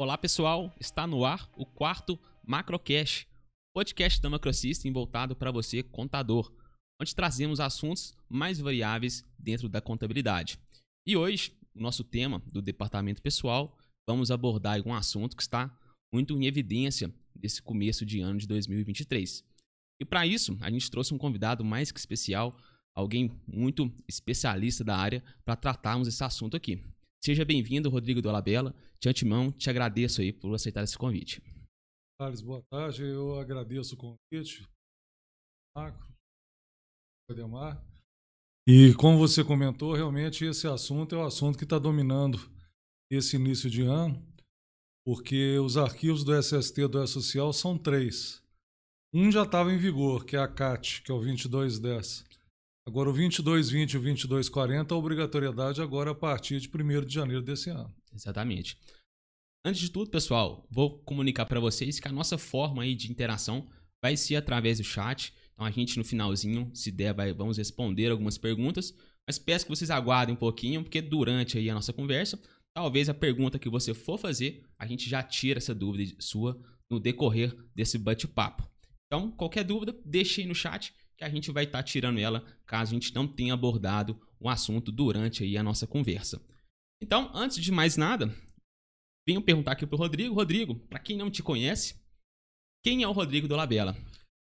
Olá pessoal, está no ar o quarto Macrocash, podcast da Macrosystem voltado para você contador, onde trazemos assuntos mais variáveis dentro da contabilidade. E hoje, o nosso tema do departamento pessoal, vamos abordar um assunto que está muito em evidência desse começo de ano de 2023. E para isso, a gente trouxe um convidado mais que especial, alguém muito especialista da área, para tratarmos esse assunto aqui. Seja bem-vindo, Rodrigo Dolabella. De antemão, te agradeço aí por aceitar esse convite. Carlos, boa tarde. Eu agradeço o convite. Macro, Ademar. E como você comentou, realmente esse assunto é o assunto que está dominando esse início de ano, porque os arquivos do SST do E-Social são três. Um já estava em vigor, que é a CAT, que é o 2210. Agora, o 2220 e o 2240, a obrigatoriedade agora a partir de 1 de janeiro desse ano. Exatamente. Antes de tudo, pessoal, vou comunicar para vocês que a nossa forma aí de interação vai ser através do chat. Então, a gente no finalzinho, se der, vai, vamos responder algumas perguntas. Mas peço que vocês aguardem um pouquinho, porque durante aí a nossa conversa, talvez a pergunta que você for fazer, a gente já tira essa dúvida sua no decorrer desse bate-papo. Então, qualquer dúvida, deixe aí no chat que a gente vai estar tá tirando ela caso a gente não tenha abordado o assunto durante aí a nossa conversa. Então, antes de mais nada, venho perguntar aqui para o Rodrigo. Rodrigo, para quem não te conhece, quem é o Rodrigo do Labela?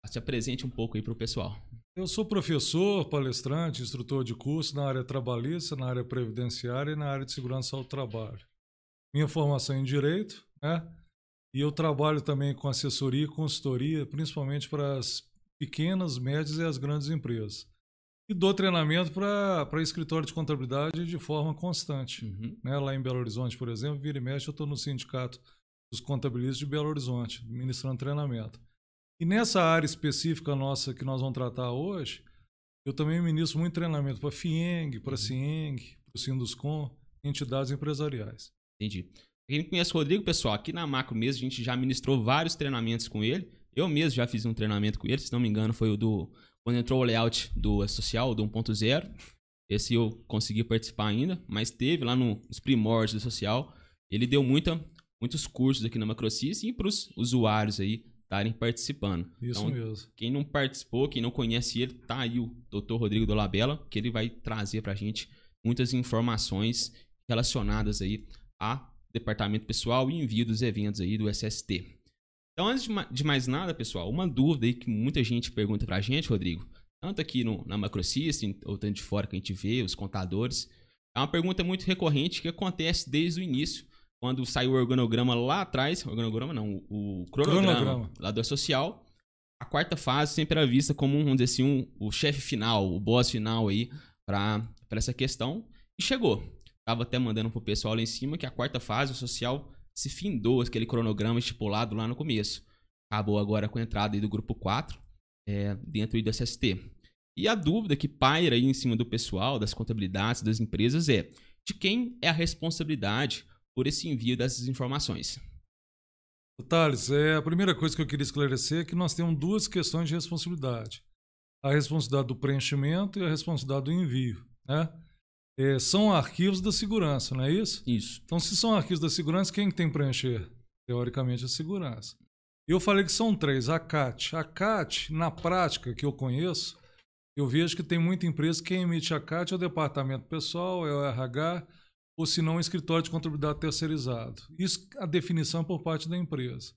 Se apresente um pouco aí para o pessoal. Eu sou professor, palestrante, instrutor de curso na área trabalhista, na área previdenciária e na área de segurança ao trabalho. Minha formação é em Direito, né? E eu trabalho também com assessoria e consultoria, principalmente para as pequenas, médias e as grandes empresas. E dou treinamento para escritório de contabilidade de forma constante. Uhum. Né? Lá em Belo Horizonte, por exemplo, vira e mexe, eu estou no sindicato dos contabilistas de Belo Horizonte, ministrando treinamento. E nessa área específica nossa que nós vamos tratar hoje, eu também ministro muito treinamento para a FIENG, para a uhum. CIENG, para o Sinduscom, entidades empresariais. Entendi. Quem conhece o Rodrigo, pessoal, aqui na Macro mesmo, a gente já ministrou vários treinamentos com ele. Eu mesmo já fiz um treinamento com ele, se não me engano, foi o do. Quando entrou o layout do social, do 1.0. Esse eu consegui participar ainda, mas teve lá no, nos primórdios do social. Ele deu muita, muitos cursos aqui na Macrosys e para os usuários aí estarem participando. Isso então, mesmo. Quem não participou, quem não conhece ele, tá aí o Dr. Rodrigo Dolabella, que ele vai trazer para a gente muitas informações relacionadas aí a departamento pessoal e envio dos eventos aí do SST. Então, antes de mais nada, pessoal, uma dúvida aí que muita gente pergunta pra gente, Rodrigo, tanto aqui no, na Macrosystem, ou tanto de fora que a gente vê, os contadores, é uma pergunta muito recorrente que acontece desde o início, quando saiu o organograma lá atrás, organograma não, o cronograma, cronograma. lá do social, a quarta fase sempre era vista como, vamos dizer assim, um, o chefe final, o boss final aí para essa questão, e chegou. Tava até mandando pro pessoal lá em cima que a quarta fase, o social, se findou aquele cronograma estipulado lá no começo. Acabou agora com a entrada do grupo 4 é, dentro do SST. E a dúvida que paira aí em cima do pessoal, das contabilidades, das empresas é de quem é a responsabilidade por esse envio dessas informações? Thales, é, a primeira coisa que eu queria esclarecer é que nós temos duas questões de responsabilidade. A responsabilidade do preenchimento e a responsabilidade do envio. Né? É, são arquivos da segurança, não é isso? Isso. Então, se são arquivos da segurança, quem tem que preencher? Teoricamente, a segurança. Eu falei que são três. A CAT. A CAT, na prática, que eu conheço, eu vejo que tem muita empresa que emite a CAT é o departamento pessoal, é o RH, ou se não, o escritório de contabilidade terceirizado. Isso a definição é por parte da empresa.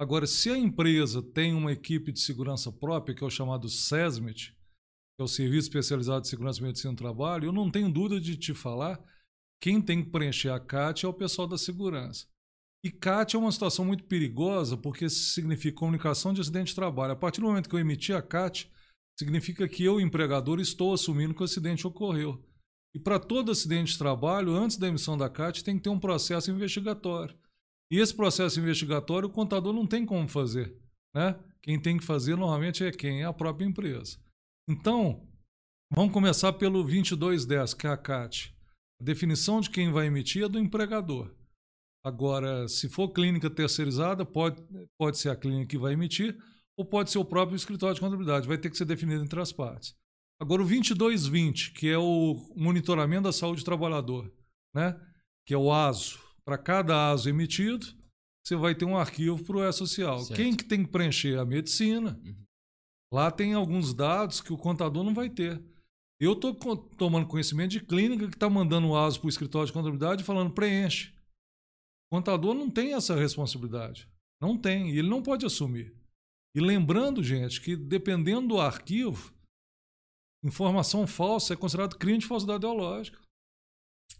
Agora, se a empresa tem uma equipe de segurança própria, que é o chamado SESMIT, é o Serviço Especializado de Segurança e Medicina do Trabalho, eu não tenho dúvida de te falar, quem tem que preencher a CAT é o pessoal da segurança. E CAT é uma situação muito perigosa porque significa comunicação de acidente de trabalho. A partir do momento que eu emiti a CAT, significa que eu, empregador, estou assumindo que o acidente ocorreu. E para todo acidente de trabalho, antes da emissão da CAT, tem que ter um processo investigatório. E esse processo investigatório o contador não tem como fazer. Né? Quem tem que fazer normalmente é quem? É a própria empresa. Então, vamos começar pelo 2210, que é a CAT. A definição de quem vai emitir é do empregador. Agora, se for clínica terceirizada, pode, pode ser a clínica que vai emitir ou pode ser o próprio escritório de contabilidade. Vai ter que ser definido entre as partes. Agora, o 2220, que é o monitoramento da saúde do trabalhador, né? que é o ASO. Para cada ASO emitido, você vai ter um arquivo para o E-Social. Quem que tem que preencher? A medicina. Uhum. Lá tem alguns dados que o contador não vai ter. Eu estou tomando conhecimento de clínica que está mandando o ASO para o escritório de contabilidade falando preenche. O contador não tem essa responsabilidade. Não tem. E ele não pode assumir. E lembrando, gente, que dependendo do arquivo, informação falsa é considerado crime de falsidade ideológica.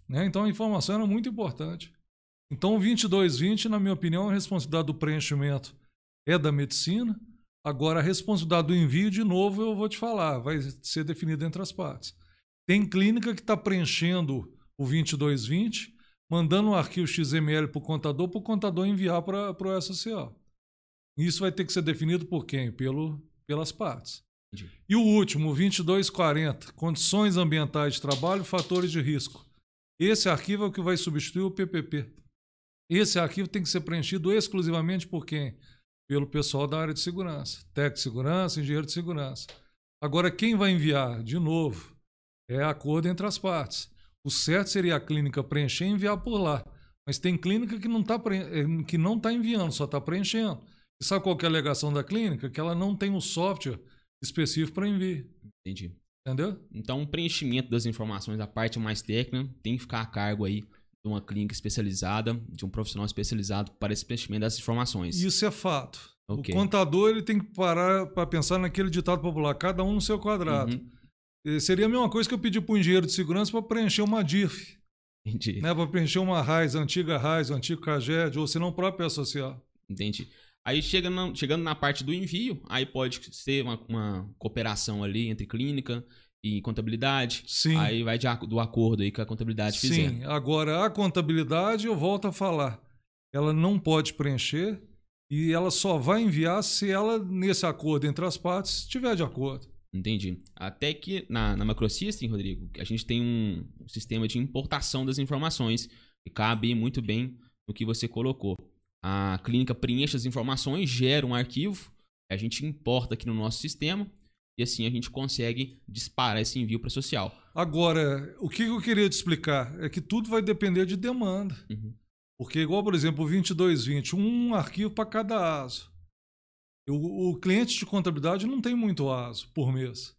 Né? Então a informação era muito importante. Então o 2220, na minha opinião, a responsabilidade do preenchimento é da medicina. Agora a responsabilidade do envio, de novo, eu vou te falar, vai ser definida entre as partes. Tem clínica que está preenchendo o 2220, mandando um arquivo XML para o contador, para o contador enviar para o SSO. Isso vai ter que ser definido por quem? Pelo, pelas partes. Entendi. E o último, o 2240, condições ambientais de trabalho fatores de risco. Esse arquivo é o que vai substituir o PPP. Esse arquivo tem que ser preenchido exclusivamente por quem? Pelo pessoal da área de segurança, técnico de segurança, engenheiro de segurança. Agora, quem vai enviar, de novo, é acordo entre as partes. O certo seria a clínica preencher e enviar por lá. Mas tem clínica que não está que não tá enviando, só está preenchendo. E sabe qual que é a alegação da clínica? Que ela não tem um software específico para envio. Entendi. Entendeu? Então, o preenchimento das informações, a parte mais técnica, tem que ficar a cargo aí de uma clínica especializada, de um profissional especializado para esse preenchimento dessas informações. Isso é fato. Ok. O contador ele tem que parar para pensar naquele ditado popular, cada um no seu quadrado. Uhum. Seria a mesma coisa que eu pedir para o engenheiro de segurança para preencher uma DIF, Entendi. né? para preencher uma RAIS, antiga RAIS, antigo CAGED, ou se não próprio social. Entendi. Aí chega na- chegando na parte do envio, aí pode ser uma, uma cooperação ali entre clínica e contabilidade. Sim. Aí vai de do acordo aí que a contabilidade fizer. Sim, agora a contabilidade, eu volto a falar, ela não pode preencher e ela só vai enviar se ela, nesse acordo entre as partes, estiver de acordo. Entendi. Até que na, na Macrosystem, Rodrigo, a gente tem um sistema de importação das informações que cabe muito bem no que você colocou. A clínica preenche as informações, gera um arquivo, a gente importa aqui no nosso sistema e assim a gente consegue disparar esse envio para social. Agora, o que eu queria te explicar é que tudo vai depender de demanda. Uhum. Porque, igual, por exemplo, o 2220, um arquivo para cada ASO. O, o cliente de contabilidade não tem muito ASO por mês.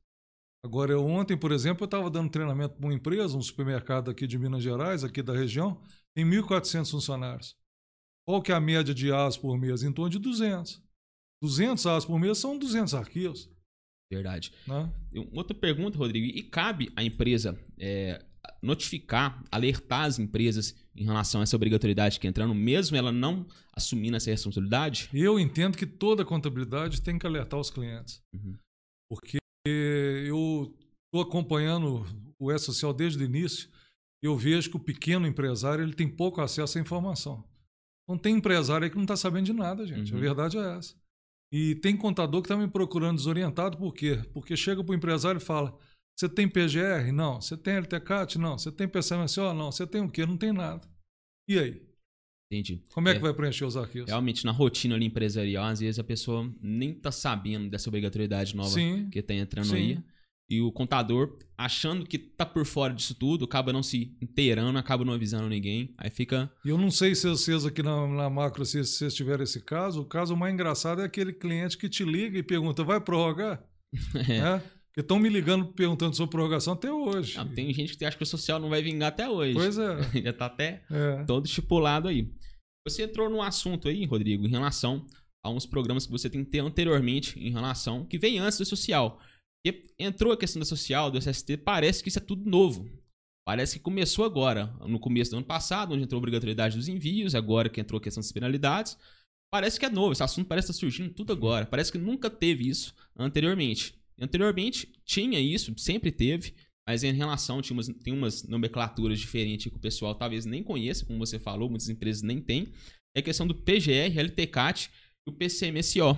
Agora, eu, ontem, por exemplo, eu estava dando treinamento para uma empresa, um supermercado aqui de Minas Gerais, aqui da região, tem 1.400 funcionários. Qual que é a média de ASO por mês? Em torno de 200. 200 ASO por mês são 200 arquivos. Verdade. Né? Outra pergunta, Rodrigo. E cabe à empresa é, notificar, alertar as empresas em relação a essa obrigatoriedade que é entrando, mesmo ela não assumindo essa responsabilidade? Eu entendo que toda contabilidade tem que alertar os clientes. Uhum. Porque eu estou acompanhando o E-Social desde o início e eu vejo que o pequeno empresário ele tem pouco acesso à informação. Então tem empresário aí que não está sabendo de nada, gente. Uhum. A verdade é essa. E tem contador que está me procurando desorientado, por quê? Porque chega para o empresário e fala: você tem PGR? Não. Você tem LTCAT? Não. Você tem PCMSO? Não. Você tem o quê? Não tem nada. E aí? Entendi. Como é, que vai preencher os arquivos? Realmente, na rotina ali empresarial, às vezes a pessoa nem tá sabendo dessa obrigatoriedade nova Sim. que tá entrando Sim. aí. E o contador, achando que tá por fora disso tudo, acaba não se inteirando, acaba não avisando ninguém. Aí fica. E eu não sei se vocês aqui na, na macro, se vocês tiveram esse caso, o caso mais engraçado é aquele cliente que te liga e pergunta, vai prorrogar? é. Porque estão me ligando perguntando sobre prorrogação até hoje. Ah, Tem gente que acha que o social não vai vingar até hoje. Pois é. Já tá até é. todo estipulado aí. Você entrou num assunto aí, Rodrigo, em relação a uns programas que você tem que ter anteriormente em relação, que vem antes do social. Porque entrou a questão da social, do SST, parece que isso é tudo novo. Parece que começou agora, no começo do ano passado, onde entrou a obrigatoriedade dos envios, agora que entrou a questão das penalidades. Parece que é novo, esse assunto parece estar surgindo tudo agora. Parece que nunca teve isso anteriormente. Anteriormente tinha isso, sempre teve, mas em relação, tinha umas, tem umas nomenclaturas diferentes que o pessoal talvez nem conheça, como você falou, muitas empresas nem têm. É a questão do PGR, LTCAT e o PCMSO.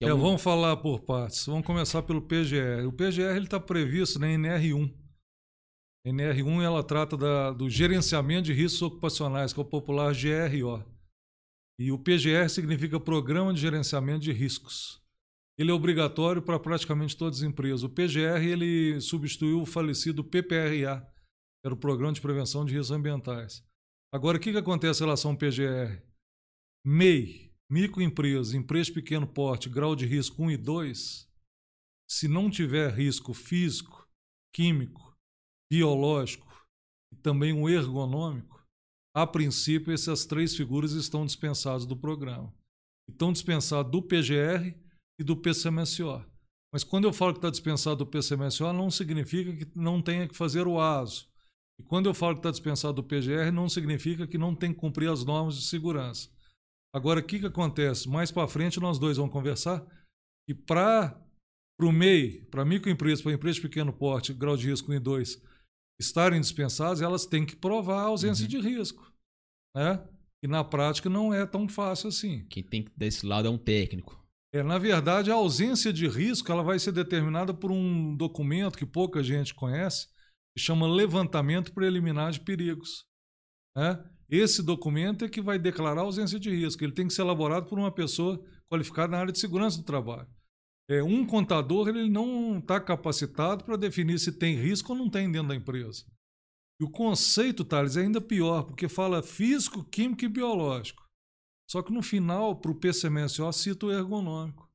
É, um- vamos falar por partes. Vamos começar pelo PGR. O PGR está previsto na NR1. A NR1 ela trata da- do gerenciamento de riscos ocupacionais, que é o popular GRO. E o PGR significa Programa de Gerenciamento de Riscos. Ele é obrigatório para praticamente todas as empresas. O PGR ele substituiu o falecido PPRA, que era o Programa de Prevenção de Riscos Ambientais. Agora, o que, que acontece em relação ao PGR? MEI, microempresa, empresa de pequeno porte, grau de risco 1 e 2, se não tiver risco físico, químico, biológico e também um ergonômico, a princípio essas três figuras estão dispensadas do programa. Estão dispensadas do PGR e do PCMSO. Mas quando eu falo que está dispensado do PCMSO, não significa que não tenha que fazer o ASO. E quando eu falo que está dispensado do PGR, não significa que não tem que cumprir as normas de segurança. Agora, o que, que acontece? Mais para frente, nós dois vamos conversar. E para o MEI, para microempresa, para empresa de pequeno porte, grau de risco 1 e 2, estarem dispensadas, elas têm que provar a ausência uhum. de risco. Né? E na prática não é tão fácil assim. Quem tem desse lado é um técnico. É, na verdade, a ausência de risco ela vai ser determinada por um documento que pouca gente conhece, que chama levantamento preliminar de perigos. Né? Esse documento é que vai declarar ausência de risco. Ele tem que ser elaborado por uma pessoa qualificada na área de segurança do trabalho. É, um contador ele não está capacitado para definir se tem risco ou não tem dentro da empresa. E o conceito, Thales, é ainda pior, porque fala físico, químico e biológico. Só que no final, para o PCMSO, cita o ergonômico.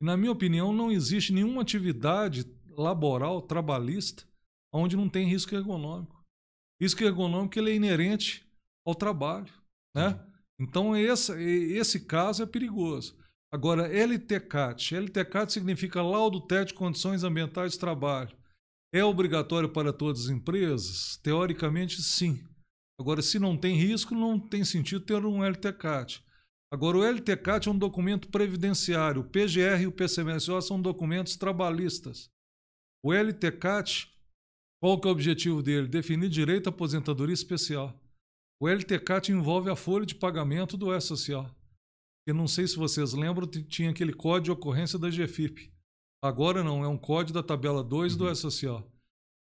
E, na minha opinião, não existe nenhuma atividade laboral, trabalhista, onde não tem risco ergonômico. Risco ergonômico ele é inerente ao trabalho. Né? Então, esse, esse caso é perigoso. Agora, LTCAT. LTCAT significa Laudo Técnico de Condições Ambientais de Trabalho. É obrigatório para todas as empresas? Teoricamente, sim. Agora, se não tem risco, não tem sentido ter um LTCAT. Agora, o LTCAT é um documento previdenciário. O PGR e o PCMSO são documentos trabalhistas. O LTCAT, qual que é o objetivo dele? Definir direito à aposentadoria especial. O LTCAT envolve a folha de pagamento do E-Social. Eu não sei se vocês lembram, tinha aquele código de ocorrência da GFIP. Agora não, é um código da tabela 2 uhum. do E-Social.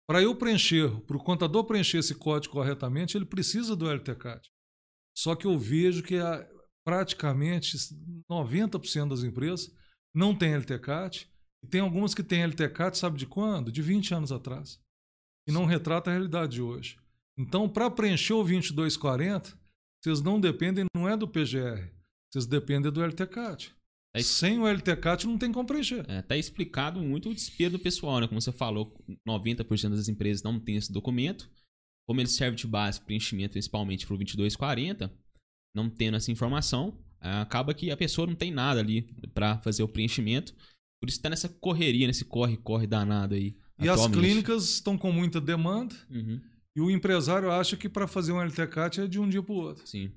Para eu preencher, para o contador preencher esse código corretamente, ele precisa do LTCAT. Só que eu vejo que a, praticamente 90% das empresas não tem LTCAT, e tem algumas que têm LTCAT, sabe de quando? De 20 anos atrás. E não retrata a realidade de hoje. Então, para preencher o 2240, vocês não dependem, não é do PGR, vocês dependem do LTCAT. Tá Sem o LTCAT não tem como preencher. É, tá explicado muito o desespero do pessoal, né? Como você falou, 90% das empresas não tem esse documento. Como ele serve de base para preenchimento, principalmente para o 2240, não tendo essa informação, acaba que a pessoa não tem nada ali para fazer o preenchimento. Por isso está nessa correria, nesse corre-corre danado aí. E as clínicas estão com muita demanda. Uhum. E o empresário acha que para fazer um LTCAT é de um dia para o outro. Sim.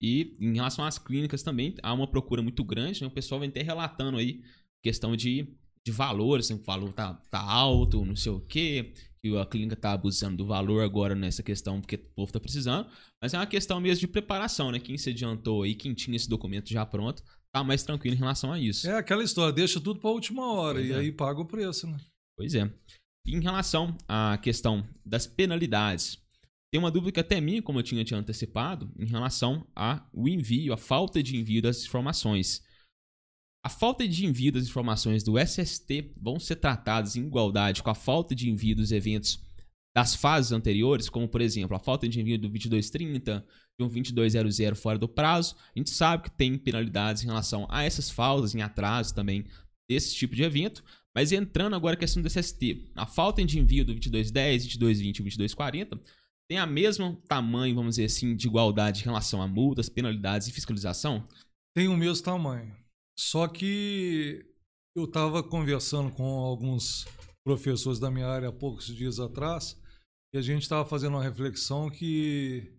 E em relação às clínicas também, há uma procura muito grande, né? O pessoal vem até relatando aí questão de, de valores, assim, o valor tá, tá alto, não sei o quê, que a clínica tá abusando do valor agora nessa questão, porque o povo tá precisando. Mas é uma questão mesmo de preparação, né? Quem se adiantou aí, quem tinha esse documento já pronto, tá mais tranquilo em relação a isso. É aquela história, deixa tudo para a última hora pois e é. aí paga o preço, né? Pois é. Em relação à questão das penalidades, tem uma dúvida que até mim, como eu tinha te antecipado, em relação ao envio, a falta de envio das informações. A falta de envio das informações do SST vão ser tratadas em igualdade com a falta de envio dos eventos das fases anteriores, como por exemplo a falta de envio do 2230, de um 2200 fora do prazo. A gente sabe que tem penalidades em relação a essas faltas em atraso também desse tipo de evento, mas entrando agora a questão do SST, a falta de envio do 2210, 2220 e 2240 tem a mesmo tamanho, vamos dizer assim, de igualdade em relação a multas, penalidades e fiscalização? Tem o mesmo tamanho. Só que eu estava conversando com alguns professores da minha área há poucos dias atrás e a gente estava fazendo uma reflexão que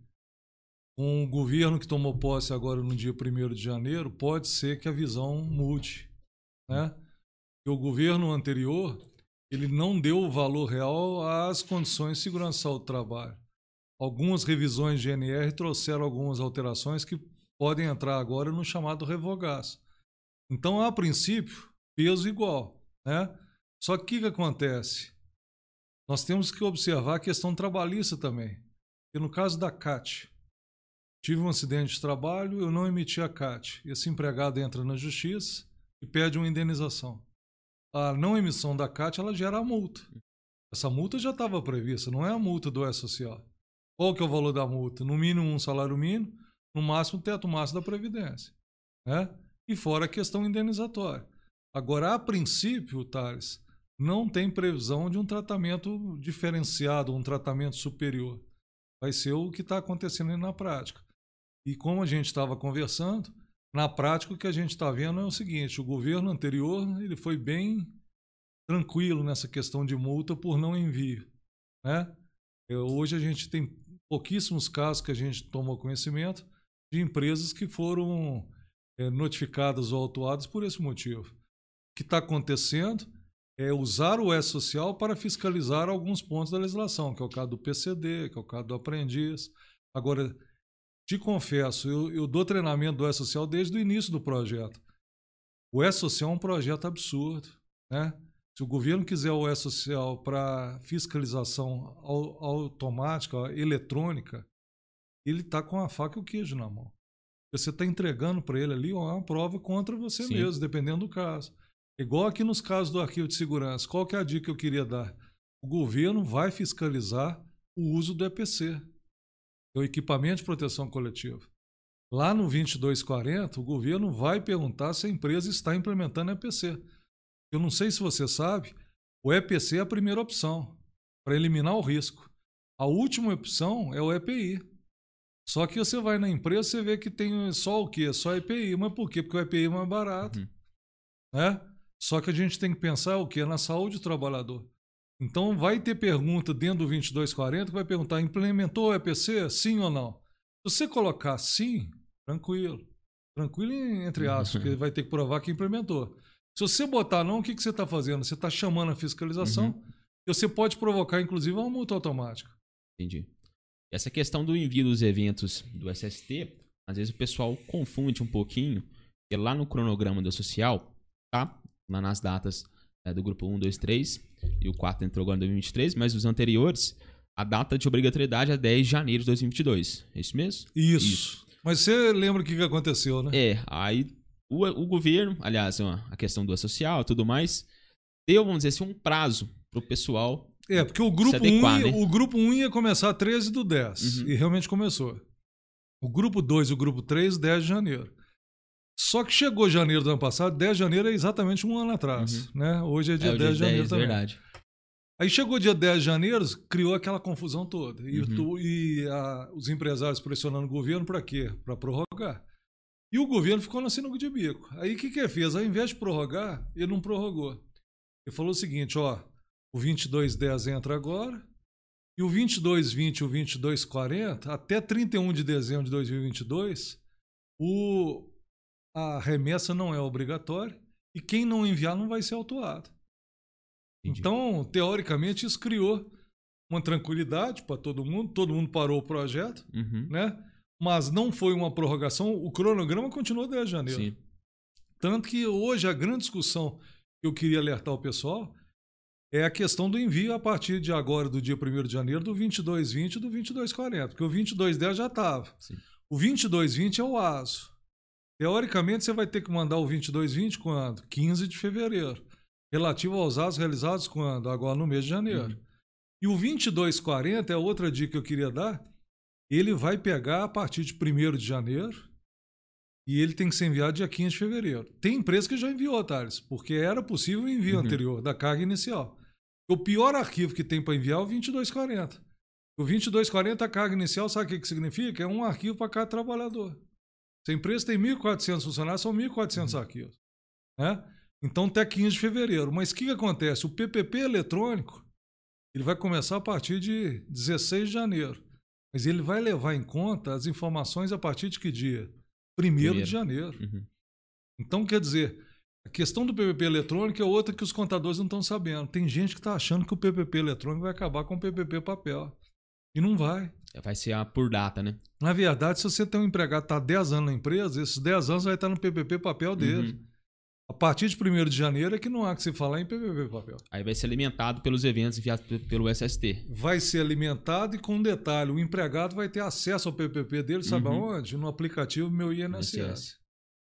com o governo que tomou posse agora no dia 1 de janeiro, pode ser que a visão mude. Né? O governo anterior ele não deu o valor real às condições de segurança do trabalho algumas revisões de NR trouxeram algumas alterações que podem entrar agora no chamado revogaço. Então, a princípio, peso igual. Né? Só que o que, que acontece? Nós temos que observar a questão trabalhista também. E no caso da CAT, tive um acidente de trabalho, eu não emiti a CAT. Esse empregado entra na justiça e pede uma indenização. A não emissão da CAT ela gera a multa. Essa multa já estava prevista, não é a multa do E-Social. Qual que é o valor da multa? No mínimo um salário mínimo, no máximo o teto máximo da Previdência. Né? E fora a questão indenizatória. Agora, a princípio, Thales, não tem previsão de um tratamento diferenciado, um tratamento superior. Vai ser o que está acontecendo na prática. E como a gente estava conversando, na prática o que a gente está vendo é o seguinte: o governo anterior ele foi bem tranquilo nessa questão de multa por não envio. Né? É, hoje a gente tem pouquíssimos casos que a gente tomou conhecimento de empresas que foram é, notificadas ou autuadas por esse motivo. O que está acontecendo é usar o E-Social para fiscalizar alguns pontos da legislação, que é o caso do PCD, que é o caso do aprendiz. Agora, te confesso, eu, eu dou treinamento do E-Social desde o início do projeto. O E-Social é um projeto absurdo. Né? Se o governo quiser o E-Social para fiscalização automática, eletrônica, ele está com a faca e o queijo na mão. Você está entregando para ele ali uma prova contra você Sim. mesmo, dependendo do caso. Igual aqui nos casos do arquivo de segurança. Qual que é a dica que eu queria dar? O governo vai fiscalizar o uso do EPC, é o equipamento de proteção coletiva. Lá no 2240, o governo vai perguntar se a empresa está implementando EPC. Eu não sei se você sabe, o EPC é a primeira opção para eliminar o risco. A última opção é o EPI. Só que você vai na empresa você vê que tem só o quê? Só EPI. Mas por quê? Porque o EPI é mais barato. Uhum. Né? Só que a gente tem que pensar o quê? Na saúde do trabalhador. Então vai ter pergunta dentro do 2240 que vai perguntar: implementou o EPC? Sim ou não? Se você colocar sim, tranquilo. Tranquilo entre aspas, porque vai ter que provar que implementou. Se você botar não, o que, que você está fazendo? Você está chamando a fiscalização uhum. e você pode provocar, inclusive, uma multa automática. Entendi. Essa questão do envio dos eventos do SST, às vezes o pessoal confunde um pouquinho, porque lá no cronograma do social, tá? Lá nas datas é, do grupo 1, 2, 3, e o 4 entrou agora em 2023, mas os anteriores, a data de obrigatoriedade é 10 de janeiro de 2022. É isso mesmo? Isso. isso. Mas você lembra o que aconteceu, né? É, aí o, o governo, aliás, a questão do social e tudo mais, deu, vamos dizer assim, um prazo para o pessoal é, porque o grupo, adequar, 1 ia, né? o grupo 1 ia começar 13 do 10. Uhum. E realmente começou. O grupo 2 e o grupo 3, 10 de janeiro. Só que chegou janeiro do ano passado, 10 de janeiro é exatamente um ano atrás. Uhum. Né? Hoje é dia é, 10 de janeiro 10, também. Verdade. Aí chegou dia 10 de janeiro, criou aquela confusão toda. E, uhum. tu, e a, os empresários pressionando o governo para quê? Para prorrogar. E o governo ficou na sinuca de bico. Aí o que, que ele fez? Ao invés de prorrogar, ele não prorrogou. Ele falou o seguinte: ó, o 2210 entra agora. E o 2220 e o 2240, até 31 de dezembro de 2022, o, a remessa não é obrigatória e quem não enviar não vai ser autuado. Entendi. Então, teoricamente, isso criou uma tranquilidade para todo mundo, todo mundo parou o projeto, uhum. né? mas não foi uma prorrogação, o cronograma continuou desde janeiro. Sim. Tanto que hoje a grande discussão que eu queria alertar o pessoal é a questão do envio a partir de agora, do dia 1 de janeiro, do 2220 e do 2240, porque o 2210 já estava. O 2220 é o ASO. Teoricamente, você vai ter que mandar o 2220 quando? 15 de fevereiro. Relativo aos asos realizados quando? Agora no mês de janeiro. Uhum. E o 2240 é outra dica que eu queria dar. Ele vai pegar a partir de 1 de janeiro e ele tem que ser enviado dia 15 de fevereiro. Tem empresa que já enviou, Thales, porque era possível o envio uhum. anterior, da carga inicial. O pior arquivo que tem para enviar é o 2240. O 2240, a carga inicial, sabe o que, que significa? É um arquivo para cada trabalhador. Se a empresa tem 1.400 funcionários, são 1.400 uhum. arquivos. Né? Então, até 15 de fevereiro. Mas o que, que acontece? O PPP eletrônico ele vai começar a partir de 16 de janeiro. Mas ele vai levar em conta as informações a partir de que dia? 1 de janeiro. Uhum. Então, quer dizer, a questão do PPP eletrônico é outra que os contadores não estão sabendo. Tem gente que está achando que o PPP eletrônico vai acabar com o PPP papel. E não vai. Vai ser a por data, né? Na verdade, se você tem um empregado que está 10 anos na empresa, esses 10 anos vai estar no PPP papel dele. Uhum. A partir de 1 de janeiro é que não há que se falar em PPP papel. Aí vai ser alimentado pelos eventos enviados pelo SST. Vai ser alimentado e com um detalhe, o empregado vai ter acesso ao PPP dele, sabe uhum. aonde? No aplicativo Meu INSS.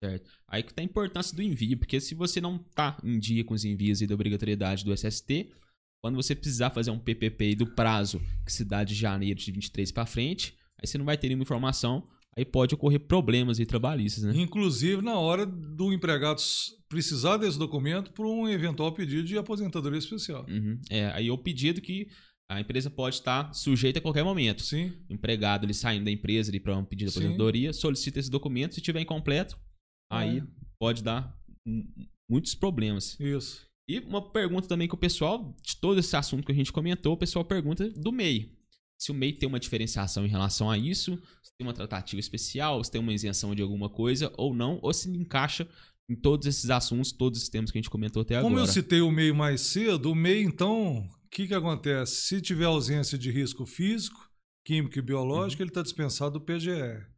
Certo. Aí que tá a importância do envio, porque se você não tá em dia com os envios e da obrigatoriedade do SST, quando você precisar fazer um PPP do prazo que se dá de janeiro de 23 para frente, aí você não vai ter nenhuma informação, aí pode ocorrer problemas e trabalhistas, né? Inclusive na hora do empregado precisar desse documento para um eventual pedido de aposentadoria especial. Uhum. É, aí é o pedido que a empresa pode estar sujeita a qualquer momento. Sim. O empregado ele saindo da empresa para um pedido de aposentadoria, Sim. solicita esse documento, se tiver incompleto, aí é. pode dar muitos problemas. Isso. E uma pergunta também que o pessoal, de todo esse assunto que a gente comentou, o pessoal pergunta do MEI. Se o MEI tem uma diferenciação em relação a isso, se tem uma tratativa especial, se tem uma isenção de alguma coisa ou não, ou se encaixa em todos esses assuntos, todos os temas que a gente comentou até Como agora. Como eu citei o MEI mais cedo, o MEI, então, o que, que acontece? Se tiver ausência de risco físico, químico e biológico, uhum. ele está dispensado do PGR.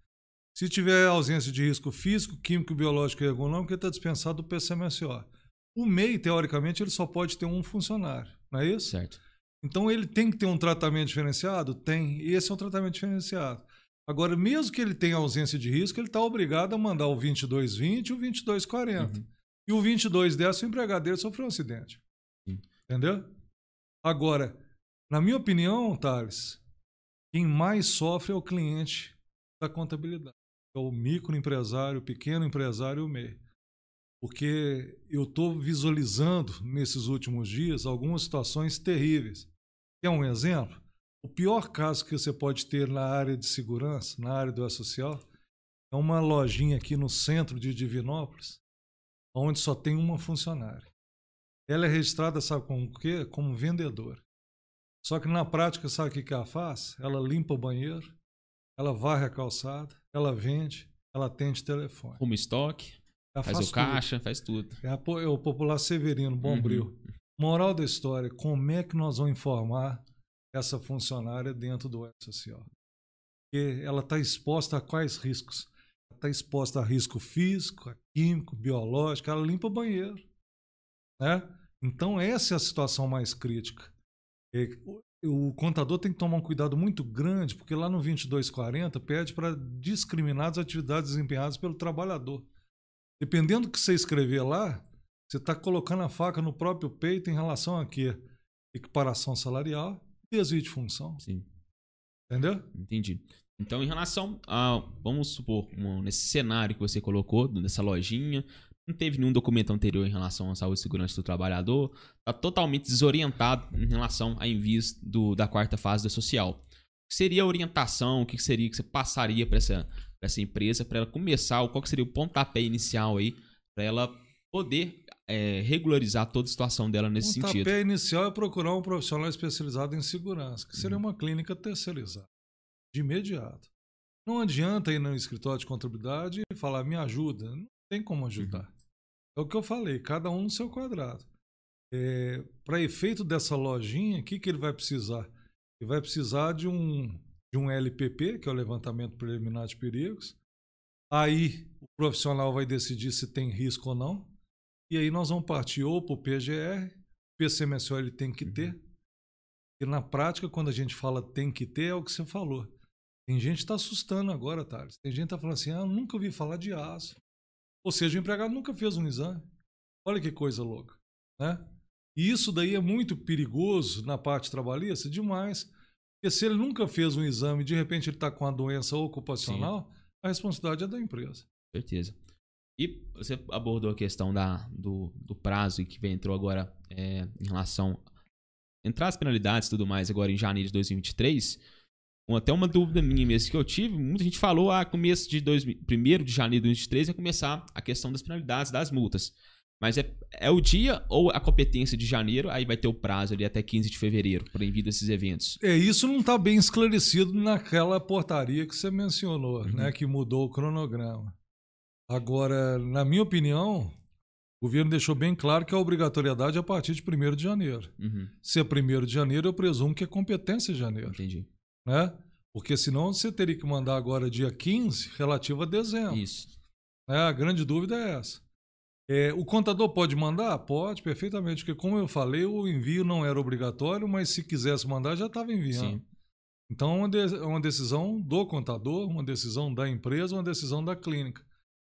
Se tiver ausência de risco físico, químico, biológico e ergonômico, ele está dispensado do PCMSO. O MEI, teoricamente, ele só pode ter um funcionário, não é isso? Certo. Então ele tem que ter um tratamento diferenciado? Tem. E esse é um tratamento diferenciado. Agora, mesmo que ele tenha ausência de risco, ele está obrigado a mandar o 2220 e o 2240. Uhum. E o 2210, o empregado dele sofreu um acidente. Uhum. Entendeu? Agora, na minha opinião, Thales, quem mais sofre é o cliente da contabilidade. É o microempresário, o pequeno empresário e o MEI. Porque eu estou visualizando nesses últimos dias algumas situações terríveis. Quer um exemplo? O pior caso que você pode ter na área de segurança, na área do social, é uma lojinha aqui no centro de Divinópolis, onde só tem uma funcionária. Ela é registrada, sabe como o quê? Como vendedora. Só que na prática, sabe o que ela faz? Ela limpa o banheiro, ela varre a calçada, ela vende, ela atende telefone. Como estoque, ela faz, faz o caixa, faz tudo. É, é, o popular Severino, Bombril. Uhum. Moral da história, como é que nós vamos informar essa funcionária dentro do social? Porque ela está exposta a quais riscos? Ela está exposta a risco físico, a químico, biológico, ela limpa o banheiro. Né? Então, essa é a situação mais crítica. O contador tem que tomar um cuidado muito grande, porque lá no 2240 pede para discriminar as atividades desempenhadas pelo trabalhador. Dependendo do que você escrever lá, você está colocando a faca no próprio peito em relação a quê? Equiparação salarial, desvio de função. Sim. Entendeu? Entendi. Então, em relação a, vamos supor, um, nesse cenário que você colocou, nessa lojinha, não teve nenhum documento anterior em relação à saúde e segurança do trabalhador, está totalmente desorientado em relação a envios do, da quarta fase da social. O que seria a orientação? O que seria que você passaria para essa, essa empresa, para ela começar? Qual seria o pontapé inicial aí para ela poder é, regularizar toda a situação dela nesse sentido. O pontapé inicial é procurar um profissional especializado em segurança, que seria uhum. uma clínica terceirizada, de imediato. Não adianta ir no escritório de contabilidade e falar, me ajuda. Não tem como ajudar. Uhum. É o que eu falei, cada um no seu quadrado. É, Para efeito dessa lojinha, o que, que ele vai precisar? Ele vai precisar de um, de um LPP, que é o levantamento preliminar de perigos. Aí o profissional vai decidir se tem risco ou não. E aí nós vamos partir ou para o PGR, PCMSO ele tem que ter. Uhum. E na prática, quando a gente fala tem que ter, é o que você falou. Tem gente que está assustando agora, Thales. Tem gente que está falando assim, ah, nunca ouvi falar de aço. Ou seja, o empregado nunca fez um exame. Olha que coisa louca. Né? E isso daí é muito perigoso na parte trabalhista, demais. Porque se ele nunca fez um exame e de repente ele está com uma doença ocupacional, Sim. a responsabilidade é da empresa. Certeza. E você abordou a questão da, do, do prazo que entrou agora é, em relação. Entrar as penalidades e tudo mais agora em janeiro de 2023. Até uma dúvida minha mesmo que eu tive, muita gente falou, ah, começo de 1 de janeiro de 2023 vai começar a questão das penalidades, das multas. Mas é, é o dia ou a competência de janeiro, aí vai ter o prazo ali até 15 de fevereiro para envio desses eventos? É, isso não está bem esclarecido naquela portaria que você mencionou, uhum. né, que mudou o cronograma. Agora, na minha opinião, o governo deixou bem claro que a obrigatoriedade é a partir de 1 de janeiro. Uhum. Se é 1 de janeiro, eu presumo que é competência de janeiro. Entendi né? Porque senão você teria que mandar agora dia 15, relativo a dezembro. Isso. É, a grande dúvida é essa. É, o contador pode mandar? Pode, perfeitamente, porque como eu falei, o envio não era obrigatório, mas se quisesse mandar, já estava enviando. Sim. Então, é uma decisão do contador, uma decisão da empresa, uma decisão da clínica.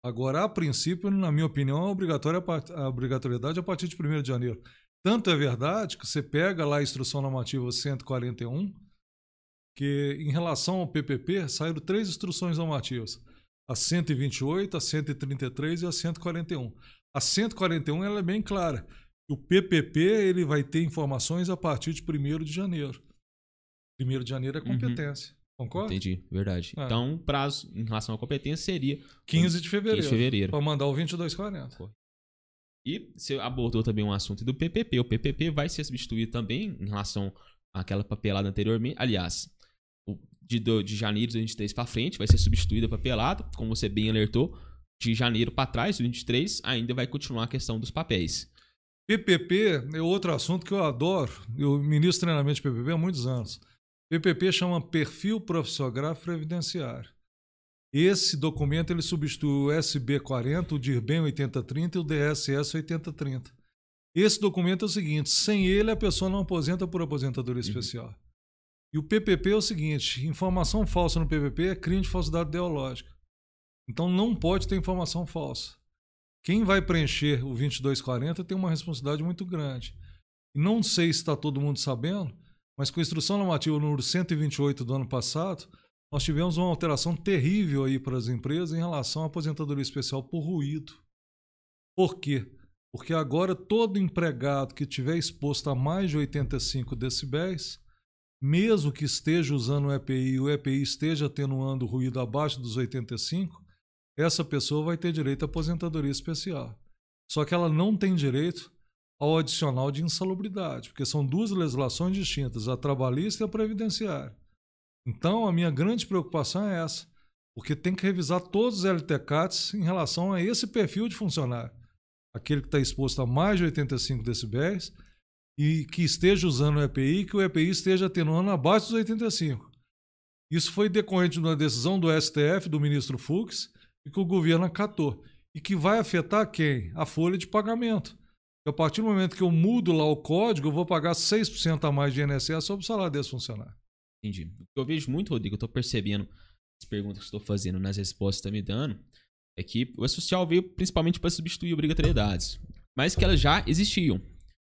Agora, a princípio, na minha opinião, a, obrigatória, a obrigatoriedade é a partir de 1 de janeiro. Tanto é verdade que você pega lá a instrução normativa 141, que em relação ao PPP saíram três instruções normativas: a 128, a 133 e a 141. A 141 ela é bem clara. O PPP ele vai ter informações a partir de 1 de janeiro. 1 de janeiro é Uhum. competência. Concorda? Entendi, verdade. Ah. Então, o prazo em relação à competência seria 15 de fevereiro. 15 de fevereiro. Para mandar o 2240. E você abordou também um assunto do PPP. O PPP vai ser substituído também em relação àquela papelada anteriormente. Aliás, de, de janeiro de 2023 para frente vai ser substituída a papelada, como você bem alertou. De janeiro para trás, de 2023, ainda vai continuar a questão dos papéis. PPP é outro assunto que eu adoro. Eu ministro treinamento de PPP há muitos anos. PPP chama Perfil Profissional Previdenciário. Esse documento ele substitui o SB40, o DIRBEM 8030 e o DSS 8030. Esse documento é o seguinte: sem ele a pessoa não aposenta por aposentadoria especial. E o PPP é o seguinte: informação falsa no PPP é crime de falsidade ideológica. Então não pode ter informação falsa. Quem vai preencher o 2240 tem uma responsabilidade muito grande. E não sei se está todo mundo sabendo, mas com a instrução normativa número 128 do ano passado, nós tivemos uma alteração terrível aí para as empresas em relação à aposentadoria especial por ruído. Por quê? Porque agora todo empregado que tiver exposto a mais de 85 decibéis, mesmo que esteja usando o EPI e o EPI esteja atenuando o ruído abaixo dos 85, essa pessoa vai ter direito à aposentadoria especial. Só que ela não tem direito ao adicional de insalubridade, porque são duas legislações distintas, a trabalhista e a previdenciária. Então, a minha grande preocupação é essa, porque tem que revisar todos os LTCATs em relação a esse perfil de funcionário. Aquele que está exposto a mais de 85 decibéis e que esteja usando o EPI, que o EPI esteja atenuando abaixo dos 85. Isso foi decorrente de uma decisão do STF, do ministro Fux, e que o governo acatou. E que vai afetar quem? A folha de pagamento. A partir do momento que eu mudo lá o código, eu vou pagar 6% a mais de INSS sobre o salário desse funcionário. Entendi. O que eu vejo muito, Rodrigo, eu tô percebendo as perguntas que estou fazendo nas respostas que está me dando, é que o E-Social veio principalmente para substituir obrigatoriedades, mas que elas já existiam.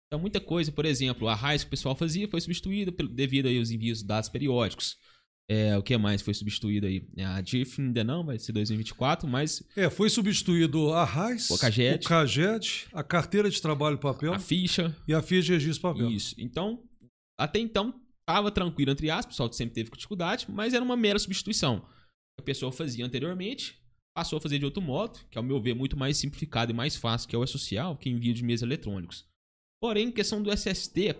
Então, muita coisa, por exemplo, a RAIS que o pessoal fazia foi substituída pelo- devido aí aos envios de dados periódicos. É, o que mais foi substituído aí? É, A DIF ainda não, vai ser 2024, mas É, foi substituído a RAIS, O CAGED. o CAGED, a carteira de trabalho papel a ficha, e a ficha de registro papel. Isso. Então, até então, tava tranquilo, entre aspas, o pessoal sempre teve dificuldade, mas era uma mera substituição. A pessoa fazia anteriormente, passou a fazer de outro modo, que ao meu ver é muito mais simplificado e mais fácil, que é o E-Social, que é envio de meios eletrônicos. Porém, questão do SST,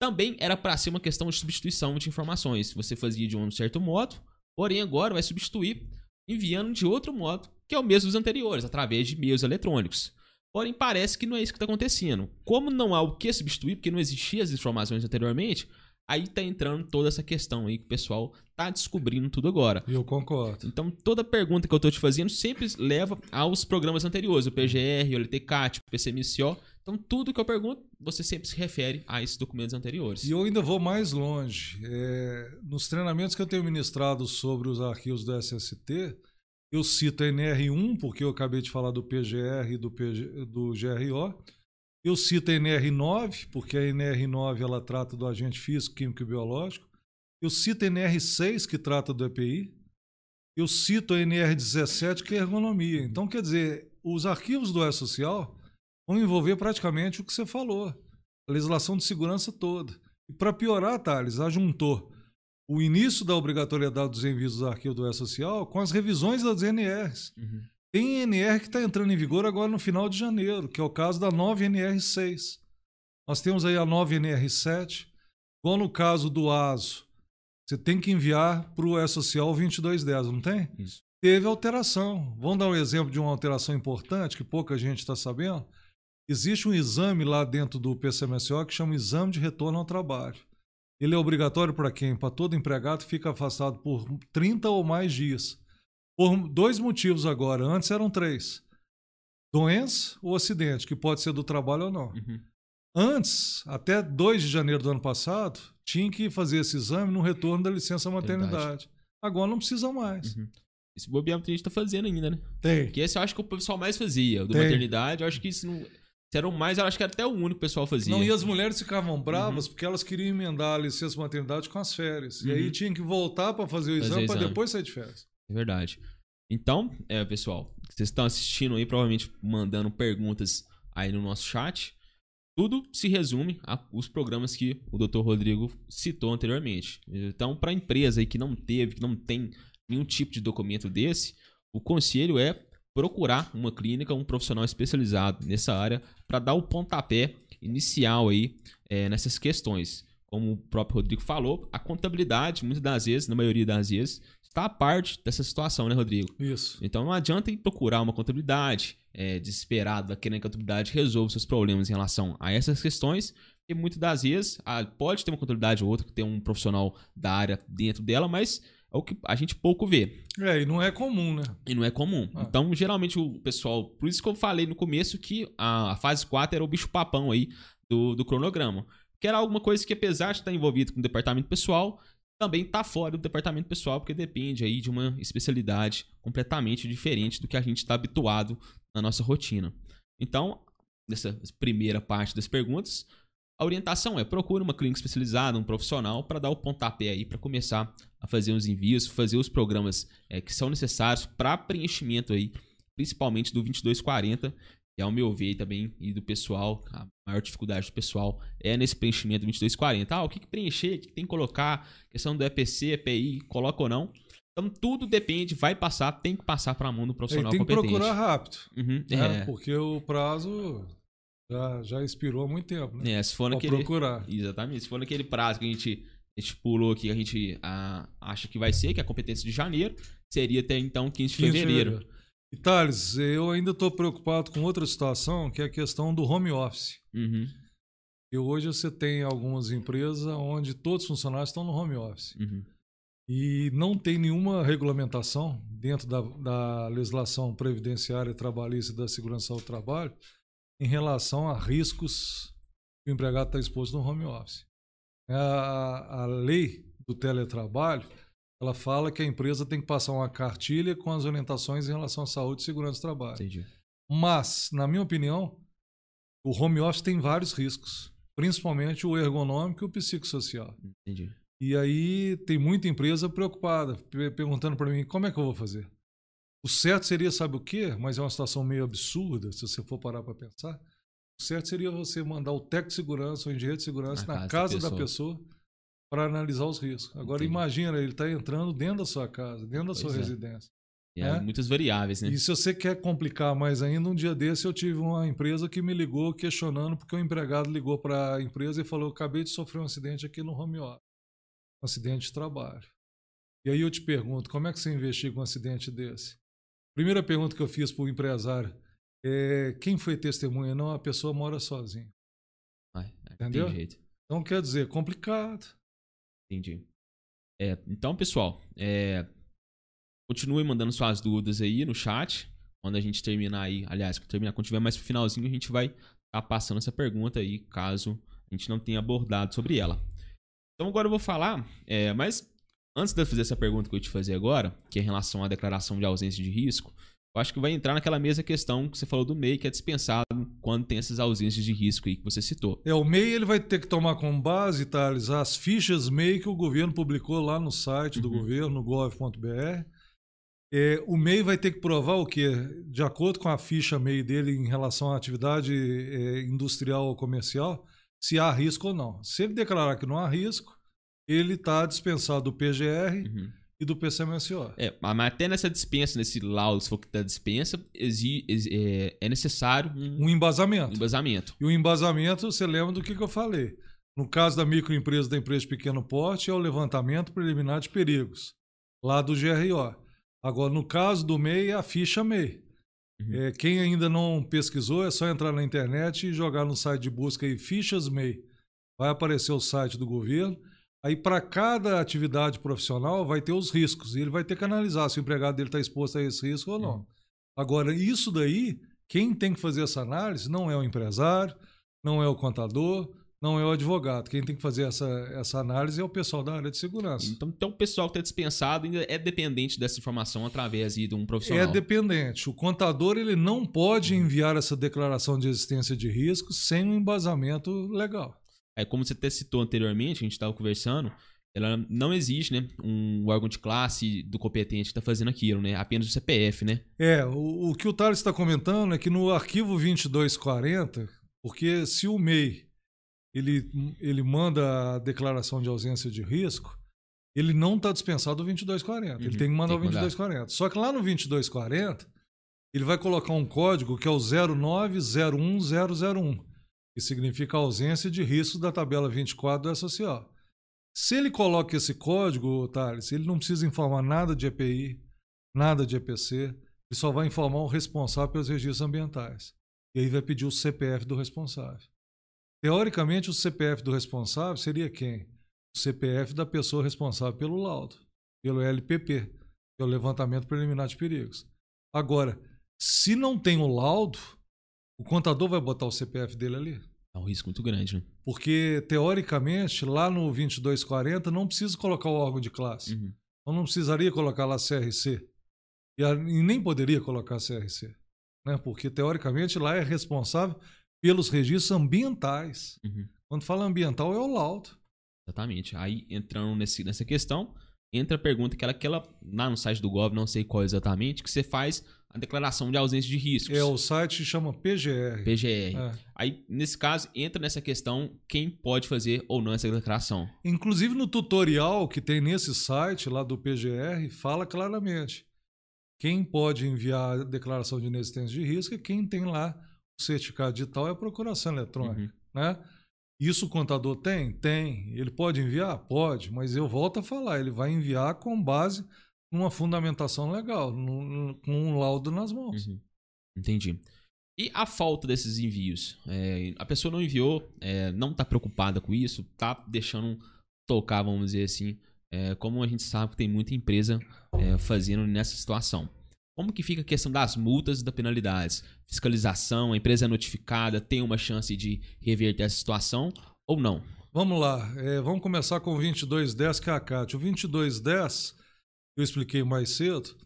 também era para ser uma questão de substituição de informações. Você fazia de um certo modo, porém agora vai substituir enviando de outro modo, que é o mesmo dos anteriores, através de meios eletrônicos. Porém, parece que não é isso que está acontecendo. Como não há o que substituir, porque não existiam as informações anteriormente, aí tá entrando toda essa questão aí que o pessoal tá descobrindo tudo agora. Eu concordo. Então, toda pergunta que eu tô te fazendo sempre leva aos programas anteriores, o PGR, o LTCAT, o PCMCO. Então, tudo que eu pergunto, você sempre se refere a esses documentos anteriores. E eu ainda vou mais longe. É, nos treinamentos que eu tenho ministrado sobre os arquivos do SST, eu cito a NR1, porque eu acabei de falar do PGR e do, PG, do GRO. Eu cito a NR9, porque a NR9 ela trata do agente físico, químico e biológico. Eu cito a NR6, que trata do EPI. Eu cito a NR17, que é ergonomia. Então, quer dizer, os arquivos do E-Social vão envolver praticamente o que você falou a legislação de segurança toda. E para piorar, Thales, ajuntou o início da obrigatoriedade dos envios dos arquivos do E-Social com as revisões das NRs. Uhum. Tem NR que está entrando em vigor agora no final de janeiro, que é o caso da 9NR6. Nós temos aí a 9NR7, igual no caso do ASO. Você tem que enviar para o E-Social 2210, não tem? Isso. Teve alteração. Vamos dar um exemplo de uma alteração importante que pouca gente está sabendo? Existe um exame lá dentro do PCMSO que chama Exame de Retorno ao Trabalho. Ele é obrigatório para quem? Para todo empregado que fica afastado por 30 ou mais dias. Por dois motivos agora. Antes eram três: doença ou acidente, que pode ser do trabalho ou não. Uhum. Antes, até 2 de janeiro do ano passado, tinha que fazer esse exame no retorno da licença maternidade. Verdade. Agora não precisa mais. Uhum. Esse bobear a gente tá fazendo ainda, né? Tem. Porque esse eu acho que o pessoal mais fazia. O do Tem. maternidade, eu acho que isso não. Era o mais, eu acho que era até o único que o pessoal fazia. Não, e as mulheres ficavam bravas porque elas queriam emendar a licença maternidade com as férias. E aí Uhum. tinha que voltar para fazer o exame o para exame. depois sair de férias. É verdade. Então, é, pessoal, vocês estão assistindo aí, provavelmente mandando perguntas aí no nosso chat. Tudo se resume aos programas que o Dr. Rodrigo citou anteriormente. Então, para a empresa aí que não teve, que não tem nenhum tipo de documento desse, o conselho é procurar uma clínica, um profissional especializado nessa área para dar o pontapé inicial aí é, nessas questões. Como o próprio Rodrigo falou, a contabilidade, muitas das vezes, na maioria das vezes, está a parte dessa situação, né, Rodrigo? Isso. Então não adianta ir procurar uma contabilidade é, desesperada, querendo que a contabilidade resolva seus problemas em relação a essas questões, e muitas das vezes ah, pode ter uma contabilidade ou outra que tem um profissional da área dentro dela, mas é o que a gente pouco vê. É, e não é comum, né? E não é comum. Ah. Então, geralmente, o pessoal. Por isso que eu falei no começo que a, a fase 4 era o bicho-papão aí do, do cronograma. Que era alguma coisa que, apesar de estar envolvido com o departamento pessoal, também está fora do departamento pessoal, porque depende aí de uma especialidade completamente diferente do que a gente está habituado na nossa rotina. Então, nessa primeira parte das perguntas, a orientação é procure uma clínica especializada, um profissional, para dar o pontapé aí, para começar a fazer os envios, fazer os programas é, que são necessários para preenchimento aí, principalmente do 2240, que ao meu ver também, e do pessoal, a maior dificuldade do pessoal é nesse preenchimento do 2240. Ah, o que, que preencher, o que, que tem que colocar, questão do EPC, EPI, coloca ou não. Então tudo depende, vai passar, tem que passar para a mão do profissional tem que competente. procurar rápido, Uhum, né? é, Porque o prazo já, já expirou há muito tempo, né? é, se for Pra naquele, procurar. Exatamente. Se for naquele prazo que a gente estipulou aqui, que a gente ah, acha que vai ser, que é a competência de janeiro, seria até então 15 de 15 de fevereiro. E Thales, eu ainda estou preocupado com outra situação, que é a questão do home office. Uhum, E hoje você tem algumas empresas onde todos os funcionários estão no home office. uhum, E não tem nenhuma regulamentação dentro da, da legislação previdenciária, trabalhista e da segurança do trabalho em relação a riscos que o empregado está exposto no home office. A, a lei do teletrabalho ela fala que a empresa tem que passar uma cartilha com as orientações em relação à saúde e segurança do trabalho. entendi. Mas, na minha opinião, o home office tem vários riscos, principalmente o ergonômico e o psicossocial. Entendi. E aí tem muita empresa preocupada, pe- perguntando para mim como é que eu vou fazer. O certo seria, sabe o quê? Mas é uma situação meio absurda, se você for parar para pensar. O certo seria você mandar o técnico de segurança, o engenheiro de segurança Na na, casa da casa da pessoa para analisar os riscos. Agora Entendi. imagina, ele está entrando dentro da sua casa, dentro da sua Pois é. residência. E há É? muitas variáveis, né? E se você quer complicar mais ainda, um dia desse eu tive uma empresa que me ligou questionando porque o empregado ligou para a empresa e falou: "Eu acabei de sofrer um acidente aqui no home office, um acidente de trabalho". E aí eu te pergunto, como é que você investiga um acidente desse? Primeira pergunta que eu fiz para o empresário é quem foi testemunha? Não, a pessoa mora sozinha. Ai, Entendeu? Então quer dizer, complicado. Entendi. É, então, pessoal, é, continue mandando suas dúvidas aí no chat. Quando a gente terminar aí, aliás, quando terminar, quando tiver mais pro finalzinho, a gente vai estar passando essa pergunta aí, caso a gente não tenha abordado sobre ela. Então agora eu vou falar, é, mas antes de eu fazer essa pergunta que eu te fazer agora, que é em relação à declaração de ausência de risco, eu acho que vai entrar naquela mesma questão que você falou do MEI, que é dispensado quando tem essas ausências de risco aí que você citou. É, o MEI ele vai ter que tomar como base, Thales, as fichas MEI que o governo publicou lá no site do Uhum. governo, no gov.br. É, o MEI vai ter que provar o quê? De acordo com a ficha MEI dele em relação à atividade é, industrial ou comercial, se há risco ou não. Se ele declarar que não há risco, ele está dispensado do PGR Uhum. E do PCMSO. É, mas até nessa dispensa, nesse laudo, se for que da dispensa, exi- ex- é, é necessário um Um embasamento. embasamento. E o embasamento, você lembra do que, que eu falei. No caso da microempresa da empresa de pequeno porte, é o levantamento preliminar de perigos, lá do GRO. Agora, no caso do MEI, é a ficha MEI. Uhum. É, quem ainda não pesquisou, é só entrar na internet e jogar no site de busca aí, fichas MEI. Vai aparecer o site do governo. Aí, para cada atividade profissional, vai ter os riscos. E ele vai ter que analisar se o empregado dele está exposto a esse risco ou não. Uhum. Agora, isso daí, quem tem que fazer essa análise não é o empresário, não é o contador, não é o advogado. Quem tem que fazer essa, essa análise é o pessoal da área de segurança. Então, então o pessoal que está dispensado ainda é dependente dessa informação através de um profissional. É dependente. O contador ele não pode enviar essa declaração de existência de risco sem um embasamento legal. É como você até citou anteriormente, a gente estava conversando, ela não existe, né, um órgão de classe do competente que está fazendo aquilo, né? Apenas o CPF, né? É, o, o que o Thales está comentando é que no arquivo 2240, porque se o MEI ele, ele manda a declaração de ausência de risco, ele não está dispensado o 2240. Uhum, ele tem que mandar tem que o 2240. Mandar. Só que lá no 2240, ele vai colocar um código que é o 0901001, que significa ausência de risco da tabela 24 do social. Se ele coloca esse código, Thales, ele não precisa informar nada de EPI, nada de EPC, ele só vai informar o responsável pelos registros ambientais. E aí vai pedir o CPF do responsável. Teoricamente, o CPF do responsável seria quem? O CPF da pessoa responsável pelo laudo, pelo LPP, que é o levantamento preliminar de perigos. Agora, se não tem o laudo, o contador vai botar o CPF dele ali? É um risco muito grande, né? Porque, teoricamente, lá no 2240 não precisa colocar o órgão de classe. Uhum. Então não precisaria colocar lá CRC. E, e nem poderia colocar CRC. Né? Porque, teoricamente, lá é responsável pelos registros ambientais. Uhum. Quando fala ambiental, é o laudo. Exatamente. Aí, entrando nesse, nessa questão, entra a pergunta que ela, que ela, lá no site do Gov, não sei qual exatamente, que você faz a declaração de ausência de riscos. É, o site chama PGR. PGR. É. Aí, nesse caso, entra nessa questão quem pode fazer ou não essa declaração. Inclusive, no tutorial que tem nesse site lá do PGR, fala claramente. Quem pode enviar a declaração de inexistência de risco é quem tem lá certificado digital é a procuração eletrônica, uhum. né? Isso o contador tem? Tem. Ele pode enviar? Pode, mas eu volto a falar, ele vai enviar com base numa fundamentação legal, com um laudo nas mãos. Uhum. Entendi. E a falta desses envios? É, a pessoa não enviou, é, não está preocupada com isso, está deixando tocar, vamos dizer assim, é, como a gente sabe que tem muita empresa é, fazendo nessa situação. Como que fica a questão das multas e das penalidades? Fiscalização, a empresa é notificada, tem uma chance de reverter essa situação ou não? Vamos lá, é, vamos começar com o 2210, que é a CAT. O 2210, eu expliquei mais cedo,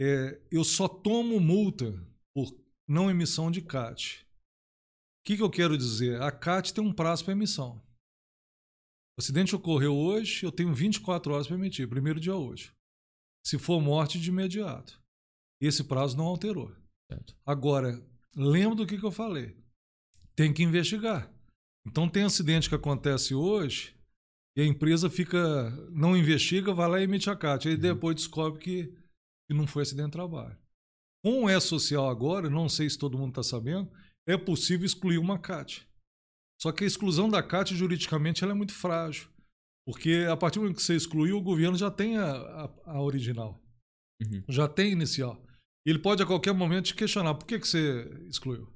é, eu só tomo multa por não emissão de CAT. O que, que eu quero dizer? A CAT tem um prazo para emissão. O acidente ocorreu hoje, eu tenho 24 horas para emitir, primeiro dia hoje. Se for morte, de imediato. Esse prazo não alterou. Certo. Agora, lembra do que, que eu falei? Tem que investigar. Então tem acidente que acontece hoje e a empresa fica, não investiga, vai lá e emite a CAT. Aí uhum. depois descobre que, que não foi acidente de trabalho. Com o E-Social agora, não sei se todo mundo está sabendo, é possível excluir uma CAT. Só que a exclusão da CAT, juridicamente, ela é muito frágil. Porque a partir do momento que você excluiu, o governo já tem a, a, a original. Uhum. Já tem inicial ele pode a qualquer momento te questionar por que, que você excluiu.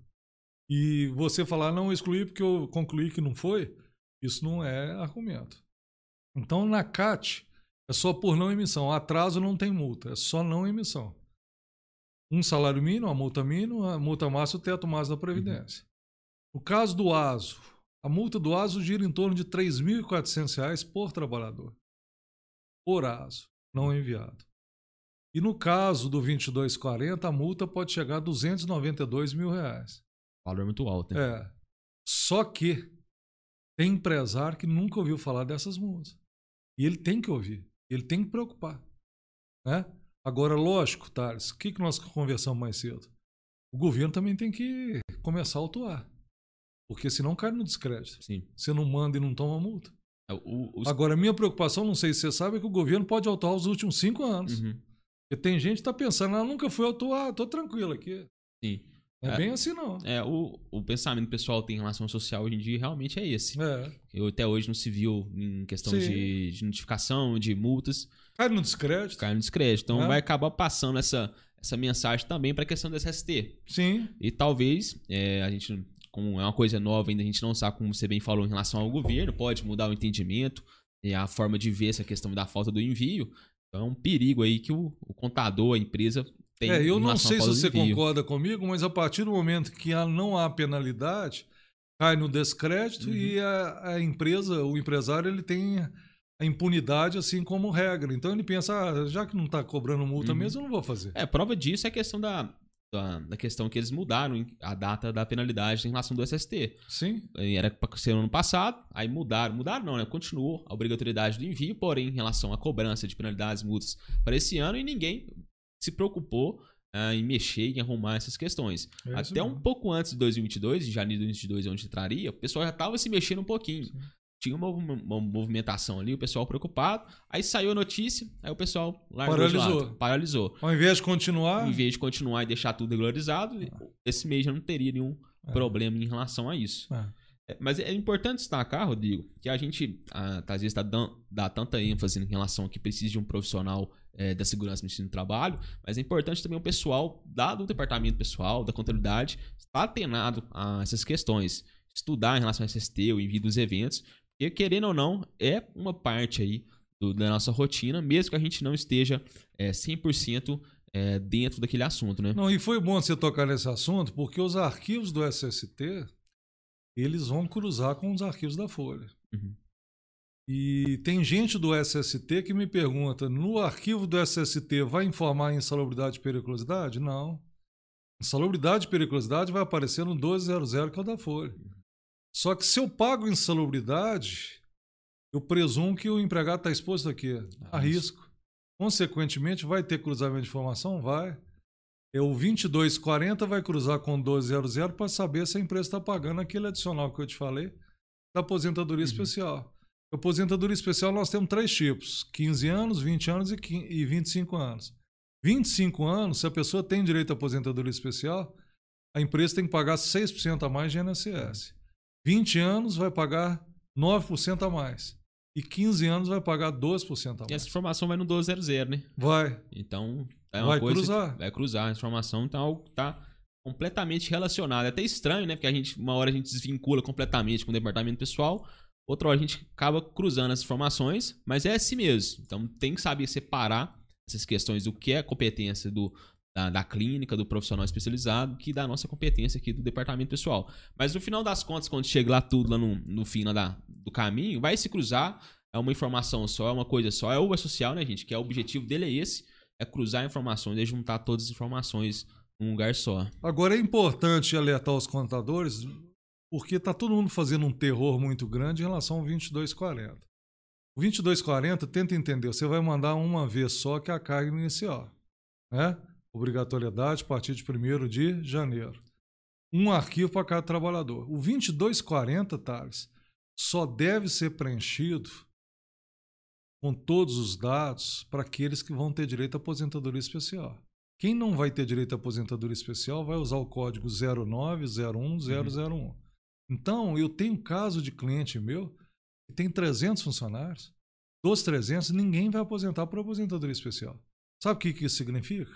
E você falar, não, excluí porque eu concluí que não foi, isso não é argumento. Então, na CAT, é só por não emissão. Atraso não tem multa, é só não emissão. Um salário mínimo, a multa mínima, a multa máxima, o teto máximo da Previdência. Uhum. No caso do ASO, a multa do ASO gira em torno de R$ 3.400 por trabalhador. Por ASO, não enviado. E no caso do 2240, a multa pode chegar a 292 mil reais. Valor muito alto, né? É. Só que tem empresário que nunca ouviu falar dessas multas. E ele tem que ouvir. Ele tem que preocupar. Né? Agora, lógico, Thales, o que, que nós conversamos mais cedo? O governo também tem que começar a autuar. Porque senão cai no descrédito. Sim. Você não manda e não toma multa. É, o, os... Agora, a minha preocupação, não sei se você sabe, é que o governo pode autuar os últimos cinco anos. Uhum. Porque tem gente que tá pensando, ela nunca foi, ah, tô tranquilo aqui. Sim. É, é, bem assim, não. É, o, o pensamento pessoal tem em relação ao social hoje em dia realmente é esse. É. Eu até hoje não se viu em questão de, de, notificação, de multas. Cai no descrédito. Cai no descrédito. Então é. vai acabar passando essa, essa mensagem também para a questão do SST. Sim. E talvez é, a gente, como é uma coisa nova ainda, a gente não sabe como você bem falou em relação ao governo, pode mudar o entendimento e a forma de ver essa questão da falta do envio. Então é um perigo aí que o, o contador, a empresa tem. É, eu não sei se você concorda comigo, mas a partir do momento que não há penalidade, cai no descrédito uhum. e a, a, empresa, o empresário, ele tem a impunidade assim como regra. Então ele pensa, ah, já que não está cobrando multa uhum. mesmo, eu não vou fazer. É, prova disso é a questão da, da, da, questão que eles mudaram a data da penalidade em relação do SST. Sim. Era para ser no ano passado, aí mudaram. Mudaram não, né? Continuou a obrigatoriedade do envio, porém, em relação à cobrança de penalidades, multas para esse ano, e ninguém se preocupou uh, em mexer, em arrumar essas questões. É Até mesmo. um pouco antes de 2022, de janeiro de 2022, onde entraria, o pessoal já estava se mexendo um pouquinho. Sim tinha uma, uma, movimentação ali, o pessoal preocupado. Aí saiu a notícia, aí o pessoal paralisou. paralisou. Ao invés de continuar. Em vez de continuar e deixar tudo regularizado, ah. esse mês já não teria nenhum ah. problema em relação a isso. Ah. É, mas é importante destacar, Rodrigo, que a gente ah, às vezes tá dando, dá tanta ênfase em relação a que precisa de um profissional é, da segurança no ensino do trabalho, mas é importante também o pessoal da, do departamento pessoal, da contabilidade, estar atenado a essas questões estudar em relação a SST, o envio dos eventos, porque, querendo ou não, é uma parte aí do, da nossa rotina, mesmo que a gente não esteja é, 100% é, dentro daquele assunto, né? Não, e foi bom você tocar nesse assunto, porque os arquivos do SST, eles vão cruzar com os arquivos da Folha. Uhum. E tem gente do SST que me pergunta: no arquivo do SST vai informar insalubridade e periculosidade? Não. Insalubridade e periculosidade vai aparecer no 1200, que é o da Folha. Só que se eu pago insalubridade, eu presumo que o empregado está exposto aqui a risco. Consequentemente, vai ter cruzamento de informação? Vai. É o 2240 vai cruzar com o 1200 para saber se a empresa está pagando aquele adicional que eu te falei da aposentadoria uhum. especial. Aposentadoria especial nós temos três tipos: 15 anos, 20 anos e 25 anos. 25 anos, se a pessoa tem direito à aposentadoria especial, a empresa tem que pagar 6% a mais de INSS. 20 anos vai pagar 9% a mais. E 15 anos vai pagar 12% a mais. E essa informação vai no 1200, né? Vai. Então, é uma vai cruzar. vai cruzar a informação, então é tá completamente relacionado. É até estranho, né? Porque a gente, uma hora a gente desvincula completamente com o departamento pessoal, outra hora a gente acaba cruzando as informações, mas é assim mesmo. Então tem que saber separar essas questões do que é competência do da, da, clínica, do profissional especializado, que da nossa competência aqui do departamento pessoal. Mas no final das contas, quando chega lá tudo lá no, no fim lá da, do caminho, vai se cruzar, é uma informação só, é uma coisa só, é o social, né, gente? Que é o objetivo dele é esse, é cruzar informações, é juntar todas as informações num lugar só. Agora é importante alertar os contadores, porque tá todo mundo fazendo um terror muito grande em relação ao 2240. O 2240, tenta entender, você vai mandar uma vez só que a carga inicial, né? Obrigatoriedade a partir de 1 de janeiro. Um arquivo para cada trabalhador. O 2240, Thales, só deve ser preenchido com todos os dados para aqueles que vão ter direito à aposentadoria especial. Quem não vai ter direito à aposentadoria especial vai usar o código 0901001. Uhum. Então, eu tenho caso de cliente meu que tem 300 funcionários. Dos 300, ninguém vai aposentar por aposentadoria especial. Sabe o que, que isso significa?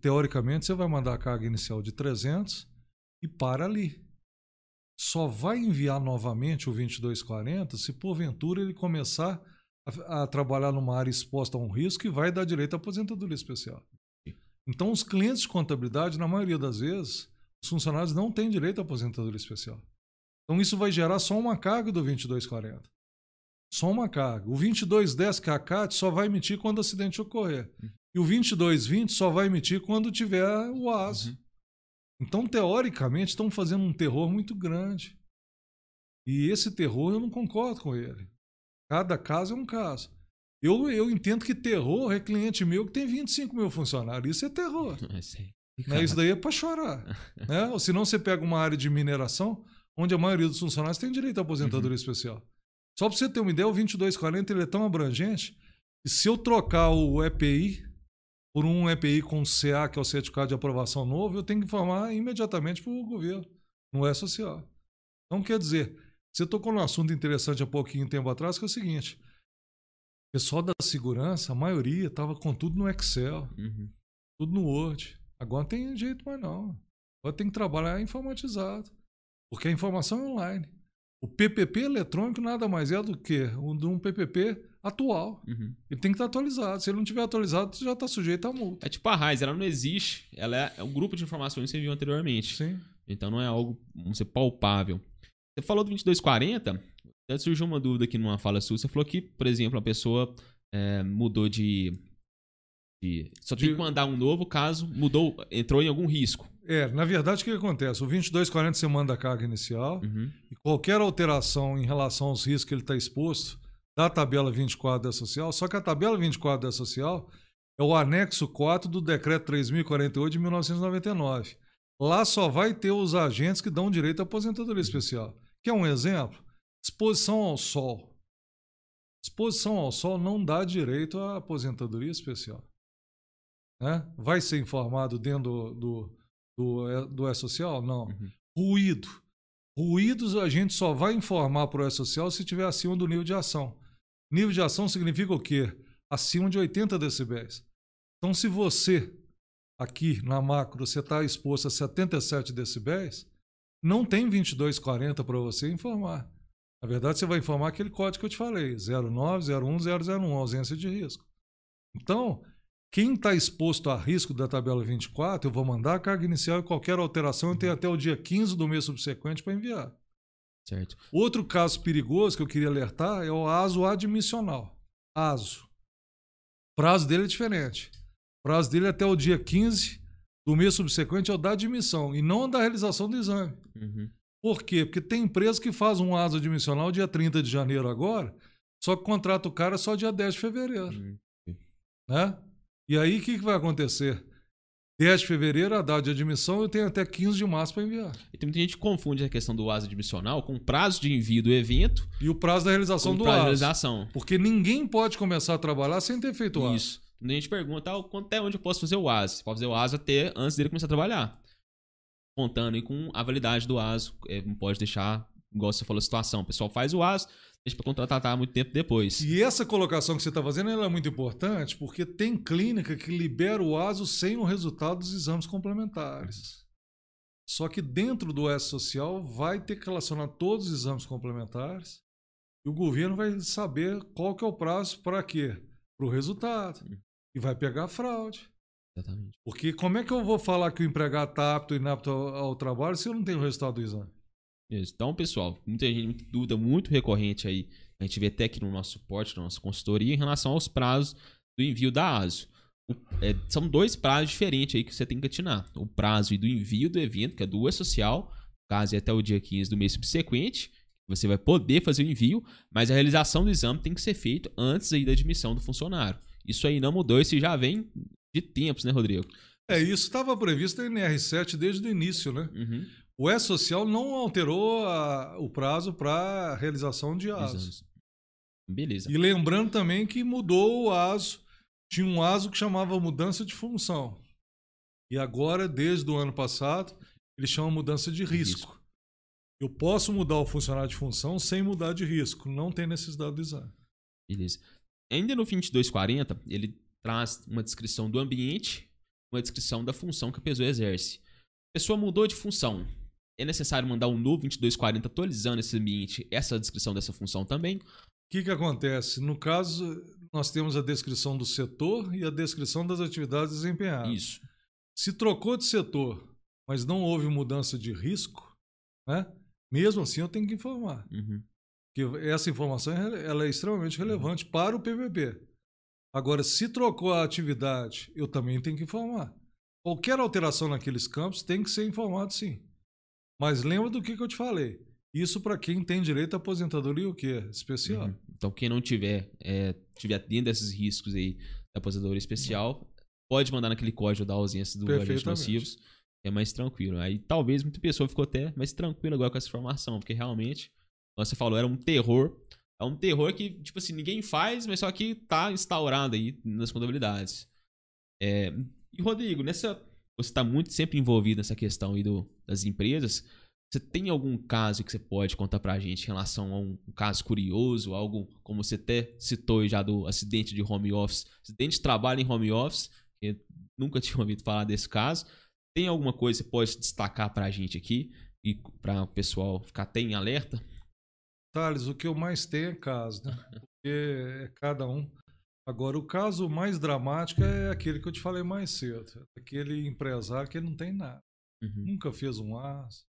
Teoricamente, você vai mandar a carga inicial de 300 e para ali. Só vai enviar novamente o 2240 se porventura ele começar a, a trabalhar numa área exposta a um risco e vai dar direito à aposentadoria especial. Então, os clientes de contabilidade, na maioria das vezes, os funcionários não têm direito à aposentadoria especial. Então, isso vai gerar só uma carga do 2240. Só uma carga. O 2210, que é a CAT, só vai emitir quando o acidente ocorrer. E o 2220 só vai emitir quando tiver o ASO. Uhum. Então, teoricamente, estão fazendo um terror muito grande. E esse terror eu não concordo com ele. Cada caso é um caso. Eu, eu entendo que terror é cliente meu que tem 25 mil funcionários. Isso é terror. né? Isso daí é para chorar. né? Ou senão você pega uma área de mineração onde a maioria dos funcionários tem direito à aposentadoria uhum. especial. Só para você ter uma ideia, o 2240 ele é tão abrangente que se eu trocar o EPI por um EPI com CA, que é o certificado de aprovação novo, eu tenho que informar imediatamente para o governo. Não é social. Então, quer dizer, você tocou num assunto interessante há pouquinho tempo atrás, que é o seguinte: o pessoal da segurança, a maioria, estava com tudo no Excel, uhum. tudo no Word. Agora não tem jeito mais não. Agora tem que trabalhar informatizado. Porque a informação é online. O PPP eletrônico nada mais é do que um PPP atual. Uhum. Ele tem que estar atualizado. Se ele não tiver atualizado, já está sujeito a multa. É tipo a RAIS, ela não existe. Ela é um grupo de informações que você viu anteriormente. Sim. Então não é algo, vamos dizer, palpável. Você falou do 2240, até surgiu uma dúvida aqui numa fala sua. Você falou que, por exemplo, a pessoa é, mudou de, de. Só tem De- que mandar um novo caso mudou, entrou em algum risco. É, na verdade, o que que acontece? O 2240 você manda a carga inicial Uhum. e qualquer alteração em relação aos riscos que ele está exposto da tabela 24 da social, só que a tabela 24 da social é o anexo 4 do decreto 3048 de 1999. Lá só vai ter os agentes que dão direito à aposentadoria especial. Quer um exemplo? Exposição ao sol. Exposição ao sol não dá direito à aposentadoria especial. Né? Vai ser informado dentro do, do, do, é- do E-Social? Não. Uhum. Ruído. Ruídos a gente só vai informar para o E-Social se estiver acima do nível de ação. Nível de ação significa o quê? Acima de 80 decibéis. Então, se você, aqui na macro, você está exposto a 77 decibéis, não tem 2240 para você informar. Na verdade, você vai informar aquele código que eu te falei, 09, 01, 001, ausência de risco. Então, quem está exposto a risco da tabela 24, eu vou mandar a carga inicial e qualquer alteração eu tenho até o dia 15 do mês subsequente para enviar. Certo. Outro caso perigoso que eu queria alertar é o ASO admissional. ASO. O prazo dele é diferente. O prazo dele é até o dia 15 do mês subsequente é o da admissão e não da realização do exame. Uhum. Por quê? Porque tem empresa que faz um ASO admissional dia 30 de janeiro agora, só que contrata o cara só dia 10 de fevereiro. Uhum. Né? E aí o que, que vai acontecer? 10 de fevereiro, a data de admissão, eu tenho até 15 de março para enviar. E tem muita gente que confunde a questão do ASA admissional com o prazo de envio do evento E o prazo da realização do prazo ASO. realização. Porque ninguém pode começar a trabalhar sem ter feito o ASO. Isso. A gente pergunta ah, quanto até onde eu posso fazer o ASA. Você pode fazer o ASA até antes dele começar a trabalhar. Contando aí com a validade do ASO. É, não pode deixar, igual você falou, a situação. O pessoal faz o ASO, deixa para contratar muito tempo depois. E essa colocação que você está fazendo ela é muito importante porque tem clínica que libera o ASO sem o resultado dos exames complementares. Só que dentro do S social vai ter que relacionar todos os exames complementares e o governo vai saber qual que é o prazo para quê? Para o resultado. E vai pegar a fraude. Exatamente. Porque como é que eu vou falar que o empregado está apto e inapto ao, ao trabalho se eu não tenho o resultado do exame? Então, pessoal, muita gente, muita dúvida muito recorrente aí. A gente vê até aqui no nosso suporte, na nossa consultoria, em relação aos prazos do envio da ASO. O- é, são dois prazos diferentes aí que você tem que atinar. O prazo do envio do evento, que é do E-Social, caso é até o dia 15 do mês subsequente, você vai poder fazer o envio, mas a realização do exame tem que ser feito antes aí da admissão do funcionário. Isso aí não mudou, isso já vem de tempos, né, Rodrigo? É, isso estava previsto na NR7 desde o início, né? Uhum. O E-Social não alterou a- o prazo para realização de ASO. Beleza. E lembrando também que mudou o ASO. Tinha um ASO que chamava mudança de função. E agora, desde o ano passado, ele chama mudança de risco. Eu posso mudar o funcionário de função sem mudar de risco. Não tem necessidade do exame. Beleza. Ainda no 2240, ele traz uma descrição do ambiente, uma descrição da função que a pessoa exerce. A pessoa mudou de função. É necessário mandar um novo 2240 atualizando esse ambiente, essa descrição dessa função também. O que, que acontece? No caso, nós temos a descrição do setor e a descrição das atividades desempenhadas. Isso. Se trocou de setor, mas não houve mudança de risco, né? mesmo assim eu tenho que informar. Uhum. Porque essa informação é ela é extremamente relevante para o PVP. Agora, se trocou a atividade, eu também tenho que informar. Qualquer alteração naqueles campos tem que ser informado sim. Mas lembra do que, que eu te falei. Isso para quem tem direito à aposentadoria o quê? Especial. Uhum. Então, quem não tiver, é, tiver dentro desses riscos aí da aposentadoria especial, pode mandar naquele código da ausência do agente nocivos. É mais tranquilo. Aí talvez muita pessoa ficou até mais tranquila agora com essa informação, porque realmente, como você falou, era um terror. É um terror que, tipo assim, ninguém faz, mas só que tá instaurado aí nas contabilidades. É, e, Rodrigo, nessa. Você está muito sempre envolvido nessa questão aí do, das empresas. Você tem algum caso que você pode contar pra gente em relação a um, um caso curioso, algo como você até citou já do acidente de home office, acidente de trabalho em home office, que nunca tinha ouvido falar desse caso. Tem alguma coisa que você pode destacar pra gente aqui e para o pessoal ficar até em alerta? Thales, o que eu mais tenho é caso, né? Porque é cada um. Agora, o caso mais dramático é aquele que eu te falei mais cedo. Aquele empresário que ele não tem nada. Uhum. Nunca fez um aço.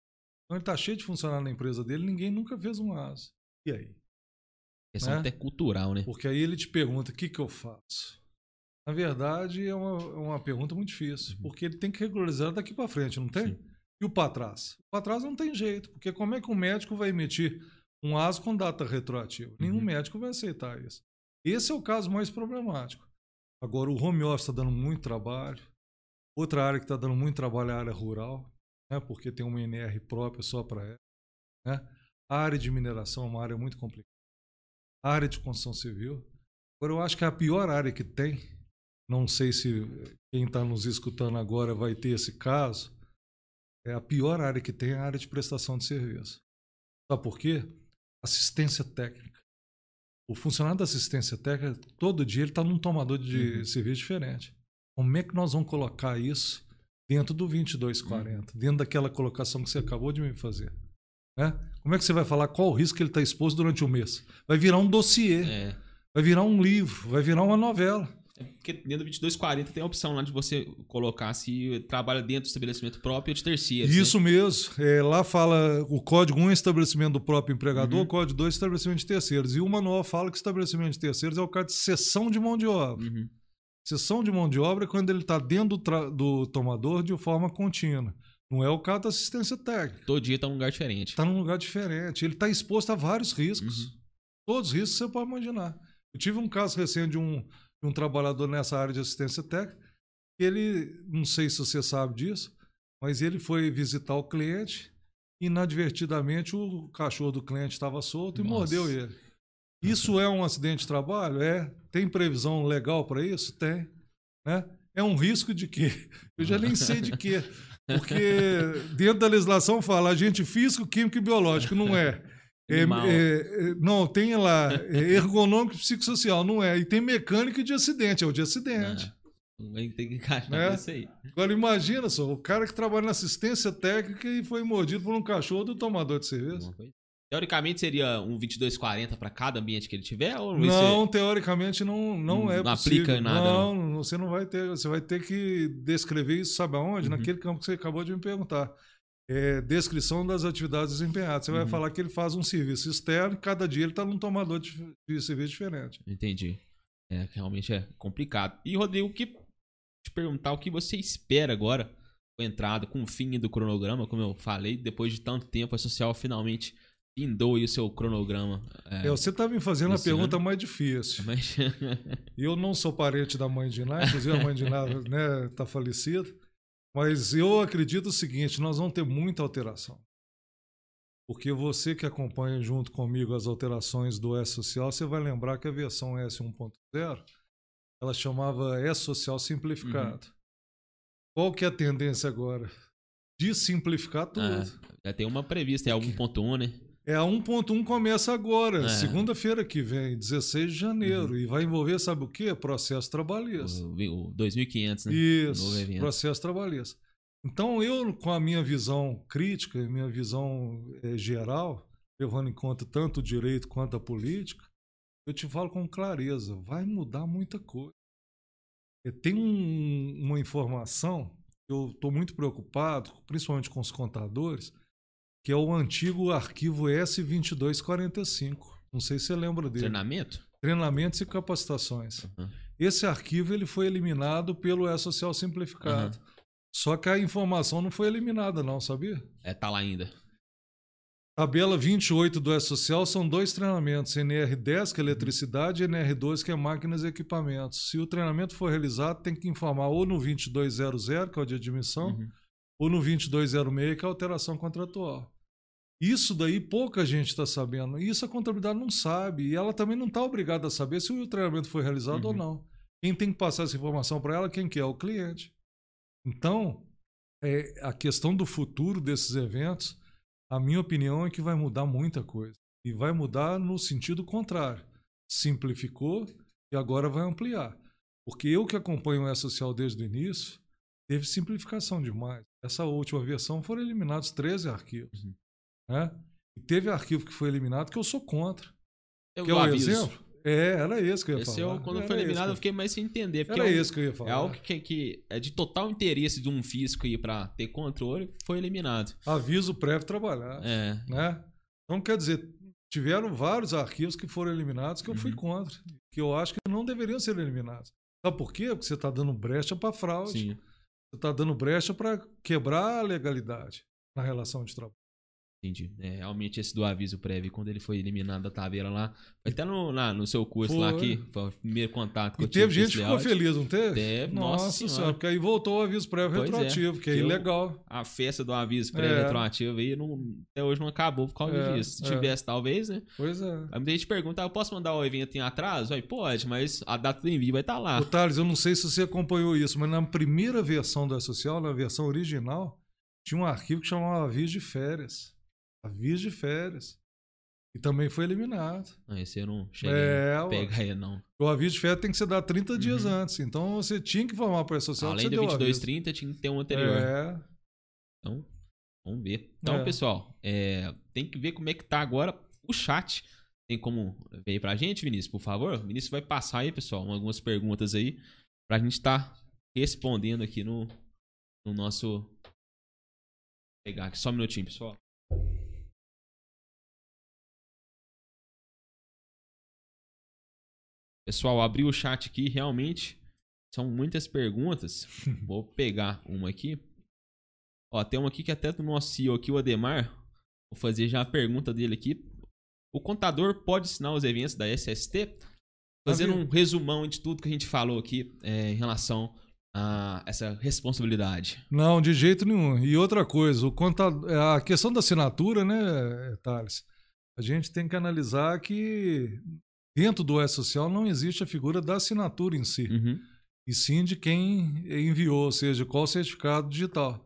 Então ele está cheio de funcionário na empresa dele, ninguém nunca fez um ASA. E aí? Questão né? até cultural, né? Porque aí ele te pergunta: o que, que eu faço? Na verdade, é uma, é uma pergunta muito difícil, Uhum. porque ele tem que regularizar daqui para frente, não tem? Sim. E o para trás? O para trás não tem jeito, porque como é que um médico vai emitir um ASO com data retroativa? Nenhum Uhum. médico vai aceitar isso. Esse é o caso mais problemático. Agora, o home office está dando muito trabalho. Outra área que está dando muito trabalho é a área rural, né, porque tem uma NR própria só para ela. Né? A área de mineração é uma área muito complicada. A área de construção civil. Agora, eu acho que a pior área que tem, não sei se quem está nos escutando agora vai ter esse caso, é a pior área que tem é a área de prestação de serviço. Sabe por quê? Assistência técnica. O funcionário da assistência técnica, todo dia, ele está num tomador de Uhum. serviço diferente. Como é que nós vamos colocar isso dentro do 2240? Dentro daquela colocação que você acabou de me fazer? Né? Como é que você vai falar qual o risco que ele está exposto durante o mês? Vai virar um dossiê, É. vai virar um livro, vai virar uma novela. Porque dentro do 2240 tem a opção lá de você colocar se trabalha dentro do estabelecimento próprio ou de terceiros. Isso mesmo. É, lá fala o código 1 é estabelecimento do próprio empregador, Uhum. o código 2 é estabelecimento de terceiros. E o manual fala que estabelecimento de terceiros é o caso de cessão de mão de obra. Né? Uhum. Cessão de mão de obra é quando ele está dentro do, do tomador de forma contínua. Não é o caso da assistência técnica. Todo dia tá num lugar diferente. Está num lugar diferente. Ele está exposto a vários riscos. Uhum. Todos os riscos que você pode imaginar. Eu tive um caso recente de um, um trabalhador nessa área de assistência técnica. Ele, não sei se você sabe disso, mas ele foi visitar o cliente e inadvertidamente o cachorro do cliente estava solto e Nossa. mordeu ele. Isso é um acidente de trabalho? É. Tem previsão legal para isso? Tem. Né? É um risco de quê? Eu já nem sei de quê. Porque dentro da legislação fala agente físico, químico e biológico. Não é. É, é, é, não, tem lá é, ergonômico e psicossocial, não é. E tem mecânico de acidente, é o de acidente. Ah, Tem que encaixar isso aí. Agora imagina só, o cara que trabalha na assistência técnica e foi mordido por um cachorro do tomador de cerveja. Teoricamente seria um 2240 para cada ambiente que ele tiver? Ou Não, teoricamente não, não, Não é aplica possível. em nada, Não, você não vai ter. Você vai ter que descrever isso, sabe aonde? Uhum. Naquele campo que você acabou de me perguntar. É, descrição das atividades desempenhadas. Você vai Uhum. falar que ele faz um serviço externo e cada dia ele está num tomador de, de serviço diferente. Entendi. É, realmente é complicado. E, Rodrigo, o que te perguntar o que você espera agora com a entrada, com o fim do cronograma, como eu falei, depois de tanto tempo, a social finalmente findou aí o seu cronograma. É, você está me fazendo a pergunta ano. mais difícil. Mas... Eu não sou parente da mãe de Ná, inclusive a mãe de Ná está né, tá falecida. Mas eu acredito o seguinte: nós vamos ter muita alteração. Porque você que acompanha junto comigo as alterações do S-Social, você vai lembrar que a versão S1.0 ela chamava S-Social simplificado. Qual que é a tendência agora? De simplificar tudo. Ah, já tem uma prevista, é algum ponto 1, né? É a 1.1 começa agora, É. Uhum. segunda-feira que vem, 16 de janeiro. E vai envolver, sabe o quê? Processo trabalhista. O, o 2500, né? Isso, processo trabalhista. Então, eu, com a minha visão crítica, minha visão eh, geral, levando em conta tanto o direito quanto a política, eu te falo com clareza: vai mudar muita coisa. Eh, Tem um- uma informação que eu estou muito preocupado, principalmente com os contadores, que é o antigo arquivo S2245. Não sei se você lembra dele. Treinamento? Treinamentos e capacitações. Uhum. Esse arquivo ele foi eliminado pelo E-Social Simplificado. Só que a informação não foi eliminada, não, sabia? É, tá lá ainda. Tabela 28 do E-Social são dois treinamentos, NR10, que é eletricidade, e NR2, que é máquinas e equipamentos. Se o treinamento for realizado, tem que informar ou no 2200, que é o de admissão, Uhum. ou no 2206, que é a alteração contratual. Isso daí pouca gente está sabendo. E isso a contabilidade não sabe. E ela também não está obrigada a saber se o treinamento foi realizado ou Uhum. não. Quem tem que passar essa informação para ela, quem que é? O cliente. Então, é, a questão do futuro desses eventos, a minha opinião é que vai mudar muita coisa. E vai mudar no sentido contrário. Simplificou e agora vai ampliar. Porque eu que acompanho o E-Social desde o início, teve simplificação demais. Essa última versão foram eliminados 13 arquivos. Uhum. Né? E teve arquivo que foi eliminado que eu sou contra. Eu Quer um aviso. exemplo? É, era isso que eu ia Esse falar. eu, quando Era foi eliminado, que eu fiquei mais sem entender. Porque Era é, um- isso que eu ia falar. é algo que, que é de total interesse de um físico aí pra ter controle, foi eliminado. Aviso prévio trabalhar. É, né? Então, quer dizer, tiveram vários arquivos que foram eliminados que eu fui Uhum. contra, que eu acho que não deveriam ser eliminados. Sabe por quê? Porque você está dando brecha para fraude, sim. você está dando brecha para quebrar a legalidade na relação de trabalho. Entendi. É, realmente esse do aviso prévio, quando ele foi eliminado da tabela lá, até no, lá, no seu curso lá Foi. aqui, foi o primeiro contato que E eu tive teve com gente que ficou feliz, não teve? Teve, nossa, nossa senhora. senhora. porque aí voltou o aviso prévio Pois é, retroativo, que é que eu- ilegal. A festa do aviso prévio É. retroativo aí não, até hoje não acabou por causa É, disso. Se é. tivesse, talvez, né? Pois é. Aí muita gente pergunta, ah, eu posso mandar o evento em atraso? Aí pode, mas a data do envio vai estar lá. Ô, Thales, eu não sei se você acompanhou isso, mas na primeira versão da social, na versão original, tinha um arquivo que chamava aviso de férias. Aviso de férias. E também foi eliminado. Não, esse eu não cheguei É, a pegar ele, não. O aviso de férias tem que ser dado 30 dias Uhum. antes. Então você tinha que informar para a social Além do deu o aviso. 2230, tinha que ter um anterior. É, Então, vamos ver. Então, É. pessoal, é, tem que ver como é que tá agora o chat. Tem como ver aí pra gente, Vinícius, por favor? O Vinícius vai passar aí, pessoal, algumas perguntas aí pra gente estar respondendo aqui no, no nosso. Vou pegar aqui só um minutinho, pessoal. Pessoal, abri o chat aqui, realmente são muitas perguntas. Vou pegar uma aqui. Ó, tem uma aqui que até do nosso CEO aqui, o Ademar. Vou fazer já a pergunta dele aqui. O contador pode assinar os eventos da SST? Fazendo um resumão de tudo que a gente falou aqui é, em relação a essa responsabilidade. Não, de jeito nenhum. E outra coisa, o contador, a questão da assinatura, né, Thales? A gente tem que analisar que dentro do E-Social não existe a figura da assinatura em si. Uhum. e sim de quem enviou, ou seja, qual certificado digital.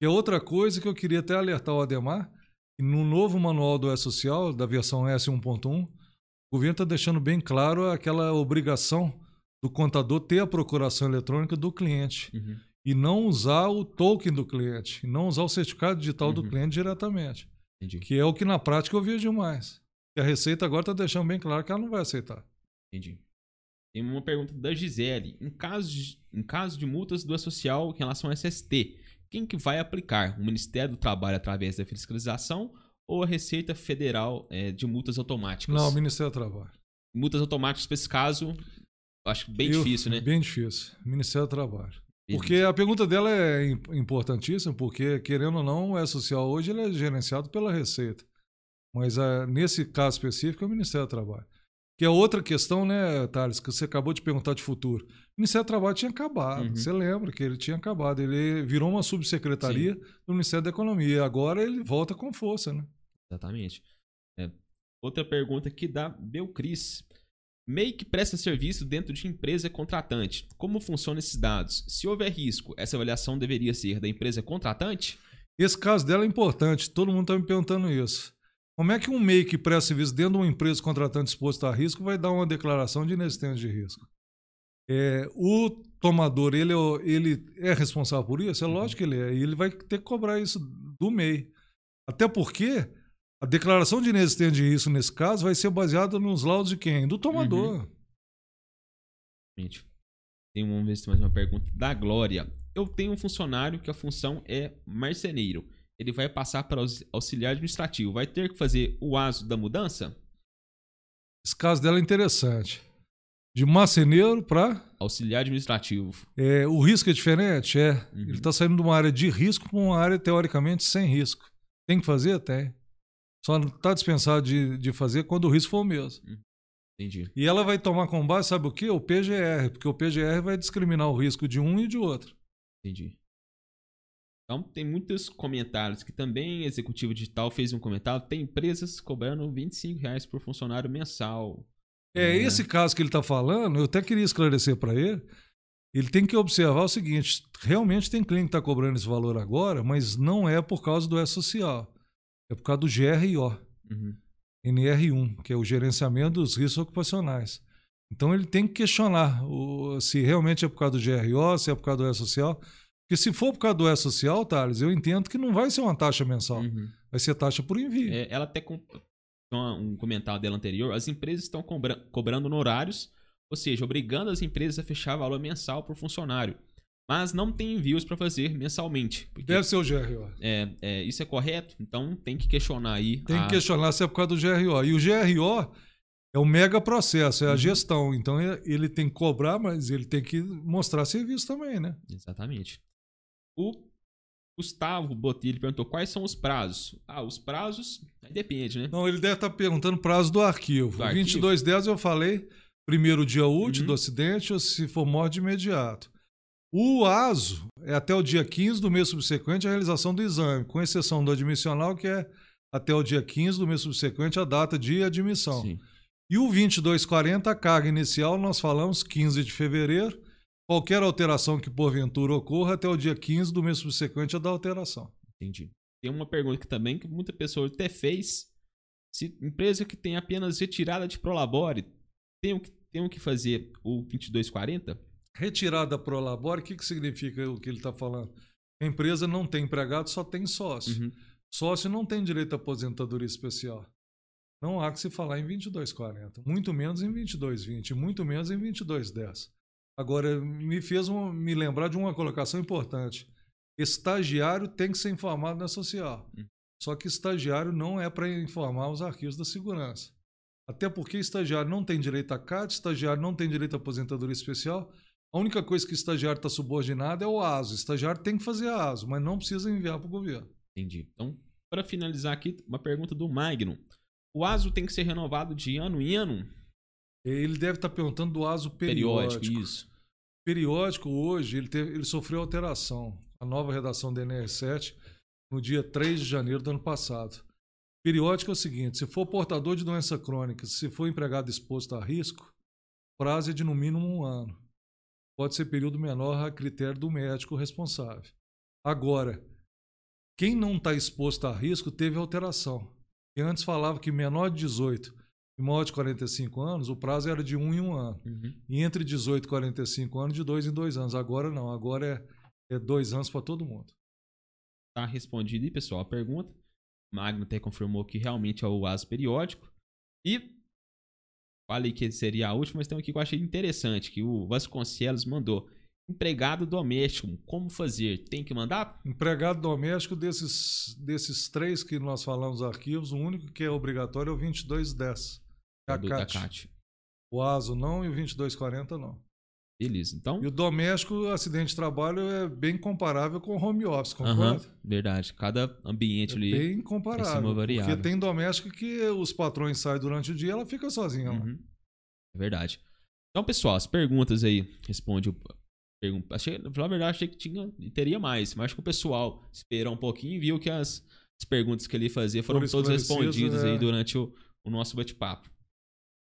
E a outra coisa que eu queria até alertar o Ademar, no novo manual do E-Social, da versão S1.1, o governo está deixando bem claro aquela obrigação do contador ter a procuração eletrônica do cliente Uhum. e não usar o token do cliente, e não usar o certificado digital do Uhum. cliente diretamente, Entendi. que é o que na prática eu vejo demais. E a Receita agora está deixando bem claro que ela não vai aceitar. Entendi. Tem uma pergunta da Gisele. Em caso de, em caso de multas do social em relação ao SST, quem que vai aplicar? O Ministério do Trabalho através da fiscalização ou a Receita Federal é, de multas automáticas? Não, o Ministério do Trabalho. Multas automáticas para esse caso, acho bem Eu- difícil, né? Bem difícil. Ministério do Trabalho. Porque a pergunta dela é im- importantíssima, porque, querendo ou não, o E-Social hoje ele é gerenciado pela Receita. Mas ah, nesse caso específico é o Ministério do Trabalho. Que é outra questão, né, Thales, que você acabou de perguntar de futuro. O Ministério do Trabalho tinha acabado. Uhum. Você lembra que ele tinha acabado. Ele virou uma subsecretaria do Ministério da Economia. Agora ele volta com força, né? Exatamente. É. Outra pergunta aqui da Belcris. MEI que presta serviço dentro de empresa contratante. Como funcionam esses dados? Se houver risco, essa avaliação deveria ser da empresa contratante? Esse caso dela é importante, todo mundo está me perguntando isso. Como é que um MEI que presta serviço dentro de uma empresa contratante exposto a risco vai dar uma declaração de inexistência de risco? É, o tomador, ele é, ele é responsável por isso? É Uhum. lógico que ele é. E ele vai ter que cobrar isso do MEI. Até porque a declaração de inexistência de risco, nesse caso, vai ser baseada nos laudos de quem? Do tomador. Gente, tem vamos ver se tem mais uma pergunta da Glória. Eu tenho um funcionário que a função é marceneiro. Ele vai passar para aux- auxiliar administrativo. Vai ter que fazer o aso da mudança? Esse caso dela é interessante. De marceneiro para Auxiliar administrativo. É, o risco é diferente? É. Uhum. Ele está saindo de uma área de risco para uma área teoricamente sem risco. Tem que fazer? Tem. Só não está dispensado de, de fazer quando o risco for o mesmo. Entendi. E ela vai tomar como base, sabe o quê? O PGR, porque o PGR vai discriminar o risco de um e de outro. Entendi. Então, tem muitos comentários que também Executivo Digital fez um comentário. Tem empresas cobrando 25 reais por funcionário mensal. É, É. esse caso que ele está falando, eu até queria esclarecer para ele. Ele tem que observar o seguinte: realmente tem cliente que está cobrando esse valor agora, mas não é por causa do E-Social. É por causa do GRO. Uhum. NR1, que é o gerenciamento dos riscos ocupacionais. Então ele tem que questionar o- se realmente é por causa do GRO, se é por causa do E-Social. Porque se for por causa do E-Social, Thales, eu entendo que não vai ser uma taxa mensal, Uhum. vai ser taxa por envio. É, ela até com- um comentário dela anterior, as empresas estão cobra cobrando honorários, ou seja, obrigando as empresas a fechar valor mensal por funcionário. Mas não tem envios para fazer mensalmente. Deve ser o GRO. É, é, isso é correto? Então tem que questionar aí. Tem a... que questionar se é por causa do GRO. E o GRO é um mega processo, é a uhum. gestão. Então é, ele tem que cobrar, mas ele tem que mostrar serviço também, né? Exatamente. O Gustavo Botelho perguntou quais são os prazos. Ah, os prazos depende, né? Não, ele deve estar perguntando o prazo do arquivo. Do 2210 eu falei, primeiro dia útil uhum. do acidente, ou se for morte de imediato. O ASO é até o dia 15 do mês subsequente a realização do exame, com exceção do admissional, que é até o dia 15 do mês subsequente a data de admissão. Sim. E o 2240, a carga inicial, nós falamos 15 de fevereiro. Qualquer alteração que porventura ocorra até o dia 15 do mês subsequente a da alteração. Entendi. Tem uma pergunta aqui também que muita pessoa até fez. Se empresa que tem apenas retirada de Prolabore, tem que, tem que fazer o 2240? Retirada Prolabore, o que, que significa o que ele está falando? A empresa não tem empregado, só tem sócio. Uhum. Sócio não tem direito à aposentadoria especial. Não há que se falar em 22,40, muito menos em 22,20, muito menos em 22,10. Agora, me fez um, me lembrar de uma colocação importante. Estagiário tem que ser informado na social. Hum. Só que estagiário não é para informar os arquivos da segurança. Até porque estagiário não tem direito a CAT, estagiário não tem direito à aposentadoria especial. A única coisa que estagiário está subordinado é o ASO. estagiário tem que fazer a ASO, mas não precisa enviar para o governo. Entendi. Então, para finalizar aqui, uma pergunta do Magno. O ASO tem que ser renovado de ano em ano? Ele deve estar perguntando do ASO periódico. periódico isso. Periódico hoje, ele, teve, ele sofreu alteração. A nova redação do NR7 no dia 3 de janeiro do ano passado. Periódico é o seguinte: se for portador de doença crônica, se for empregado exposto a risco, prazo é de no mínimo um ano. Pode ser período menor a critério do médico responsável. Agora, quem não está exposto a risco teve alteração que antes falava que menor de 18 e maior de 45 anos, o prazo era de um em um ano. Uhum. E entre 18 e 45 anos, de dois em dois anos. Agora não, agora é, é dois anos para todo mundo. Tá respondido aí, pessoal, a pergunta. Magno até confirmou que realmente é o ASO periódico. E falei que seria a última, mas tem aqui que eu achei interessante, que o Vasconcelos mandou. Empregado doméstico, como fazer? Tem que mandar? Empregado doméstico, desses, desses três que nós falamos arquivos, o único que é obrigatório é o 2210. É do, da CAT. O ASO não e o 2240 não. Beleza, então... E o doméstico, acidente de trabalho, é bem comparável com o home office, concorda? Uhum, verdade. Cada ambiente é ali... bem comparável. Porque tem doméstico que os patrões saem durante o dia ela fica sozinha. Uhum. É verdade. Então, pessoal, as perguntas aí, responde Pergunta, achei, na verdade, achei que tinha, teria mais, mas acho que o pessoal esperou um pouquinho e viu que as, as perguntas que ele fazia foram todas respondidas é. aí durante o, o nosso bate-papo.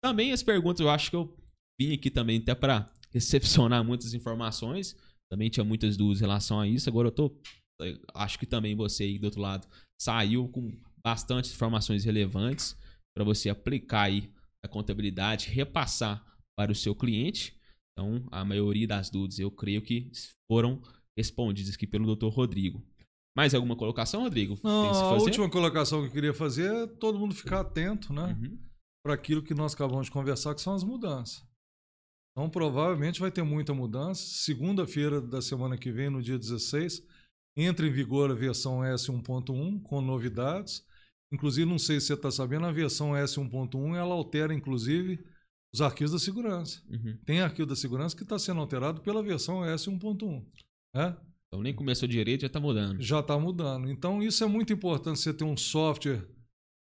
Também as perguntas, eu acho que eu vim aqui também até para recepcionar muitas informações. Também tinha muitas dúvidas em relação a isso. Agora eu tô. Acho que também você aí do outro lado saiu com bastante informações relevantes para você aplicar aí a contabilidade, repassar para o seu cliente. Então, a maioria das dúvidas eu creio que foram respondidas aqui pelo Dr. Rodrigo. Mais alguma colocação, Rodrigo? Não, a última colocação que eu queria fazer é todo mundo ficar atento, né? Uhum. Para aquilo que nós acabamos de conversar, que são as mudanças. Então, provavelmente vai ter muita mudança. Segunda-feira da semana que vem, no dia 16, entra em vigor a versão S1.1 com novidades. Inclusive, não sei se você está sabendo, a versão S1.1 ela altera, inclusive, os arquivos da segurança. Uhum. Tem arquivo da segurança que está sendo alterado pela versão S1.1. Né? Então nem começou direito, já está mudando. Já está mudando. Então isso é muito importante, você ter um software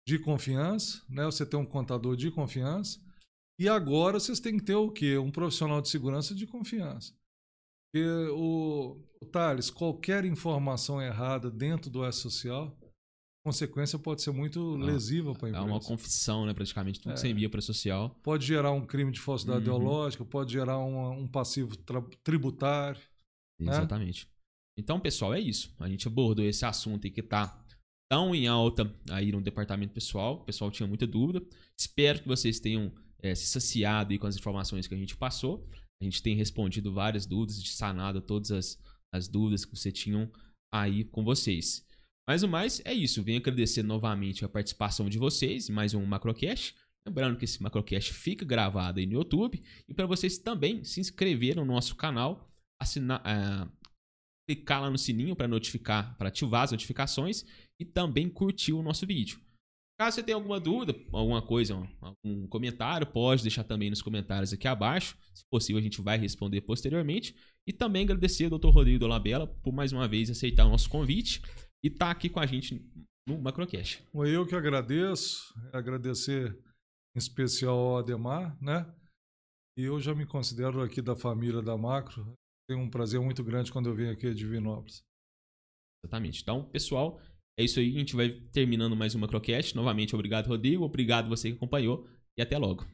de confiança, né? você ter um contador de confiança. E agora vocês têm que ter o quê? Um profissional de segurança de confiança. Porque o, o Thales, qualquer informação errada dentro do S-Social consequência pode ser muito lesiva para a empresa. É uma confissão, né, praticamente, tudo é. que você envia para social. Pode gerar um crime de falsidade uhum. ideológica, pode gerar uma, um passivo tributário. Né? Exatamente. Né? Então, pessoal, é isso. A gente abordou esse assunto aí que está tão em alta aí no departamento pessoal. O pessoal tinha muita dúvida. Espero que vocês tenham é, se saciado aí com as informações que a gente passou. A gente tem respondido várias dúvidas, sanado todas as, as dúvidas que vocês tinham aí com vocês. Mas o mais é isso. Venho agradecer novamente a participação de vocês em mais um Macrocast. Lembrando que esse Macrocast fica gravado aí no YouTube. E para vocês também se inscrever no nosso canal, assinar, uh, clicar lá no sininho para notificar, para ativar as notificações e também curtir o nosso vídeo. Caso você tenha alguma dúvida, alguma coisa, algum comentário, pode deixar também nos comentários aqui abaixo. Se possível, a gente vai responder posteriormente. E também agradecer ao Dr. Rodrigo Dolabella por mais uma vez aceitar o nosso convite e estar tá aqui com a gente no Macrocast. Eu que agradeço, agradecer em especial ao Ademar, né? E eu já me considero aqui da família da Macro. Tenho um prazer muito grande quando eu venho aqui de Divinópolis. Exatamente. Então, pessoal, é isso aí. A gente vai terminando mais uma Macrocast. Novamente, obrigado, Rodrigo. Obrigado você que acompanhou. E até logo.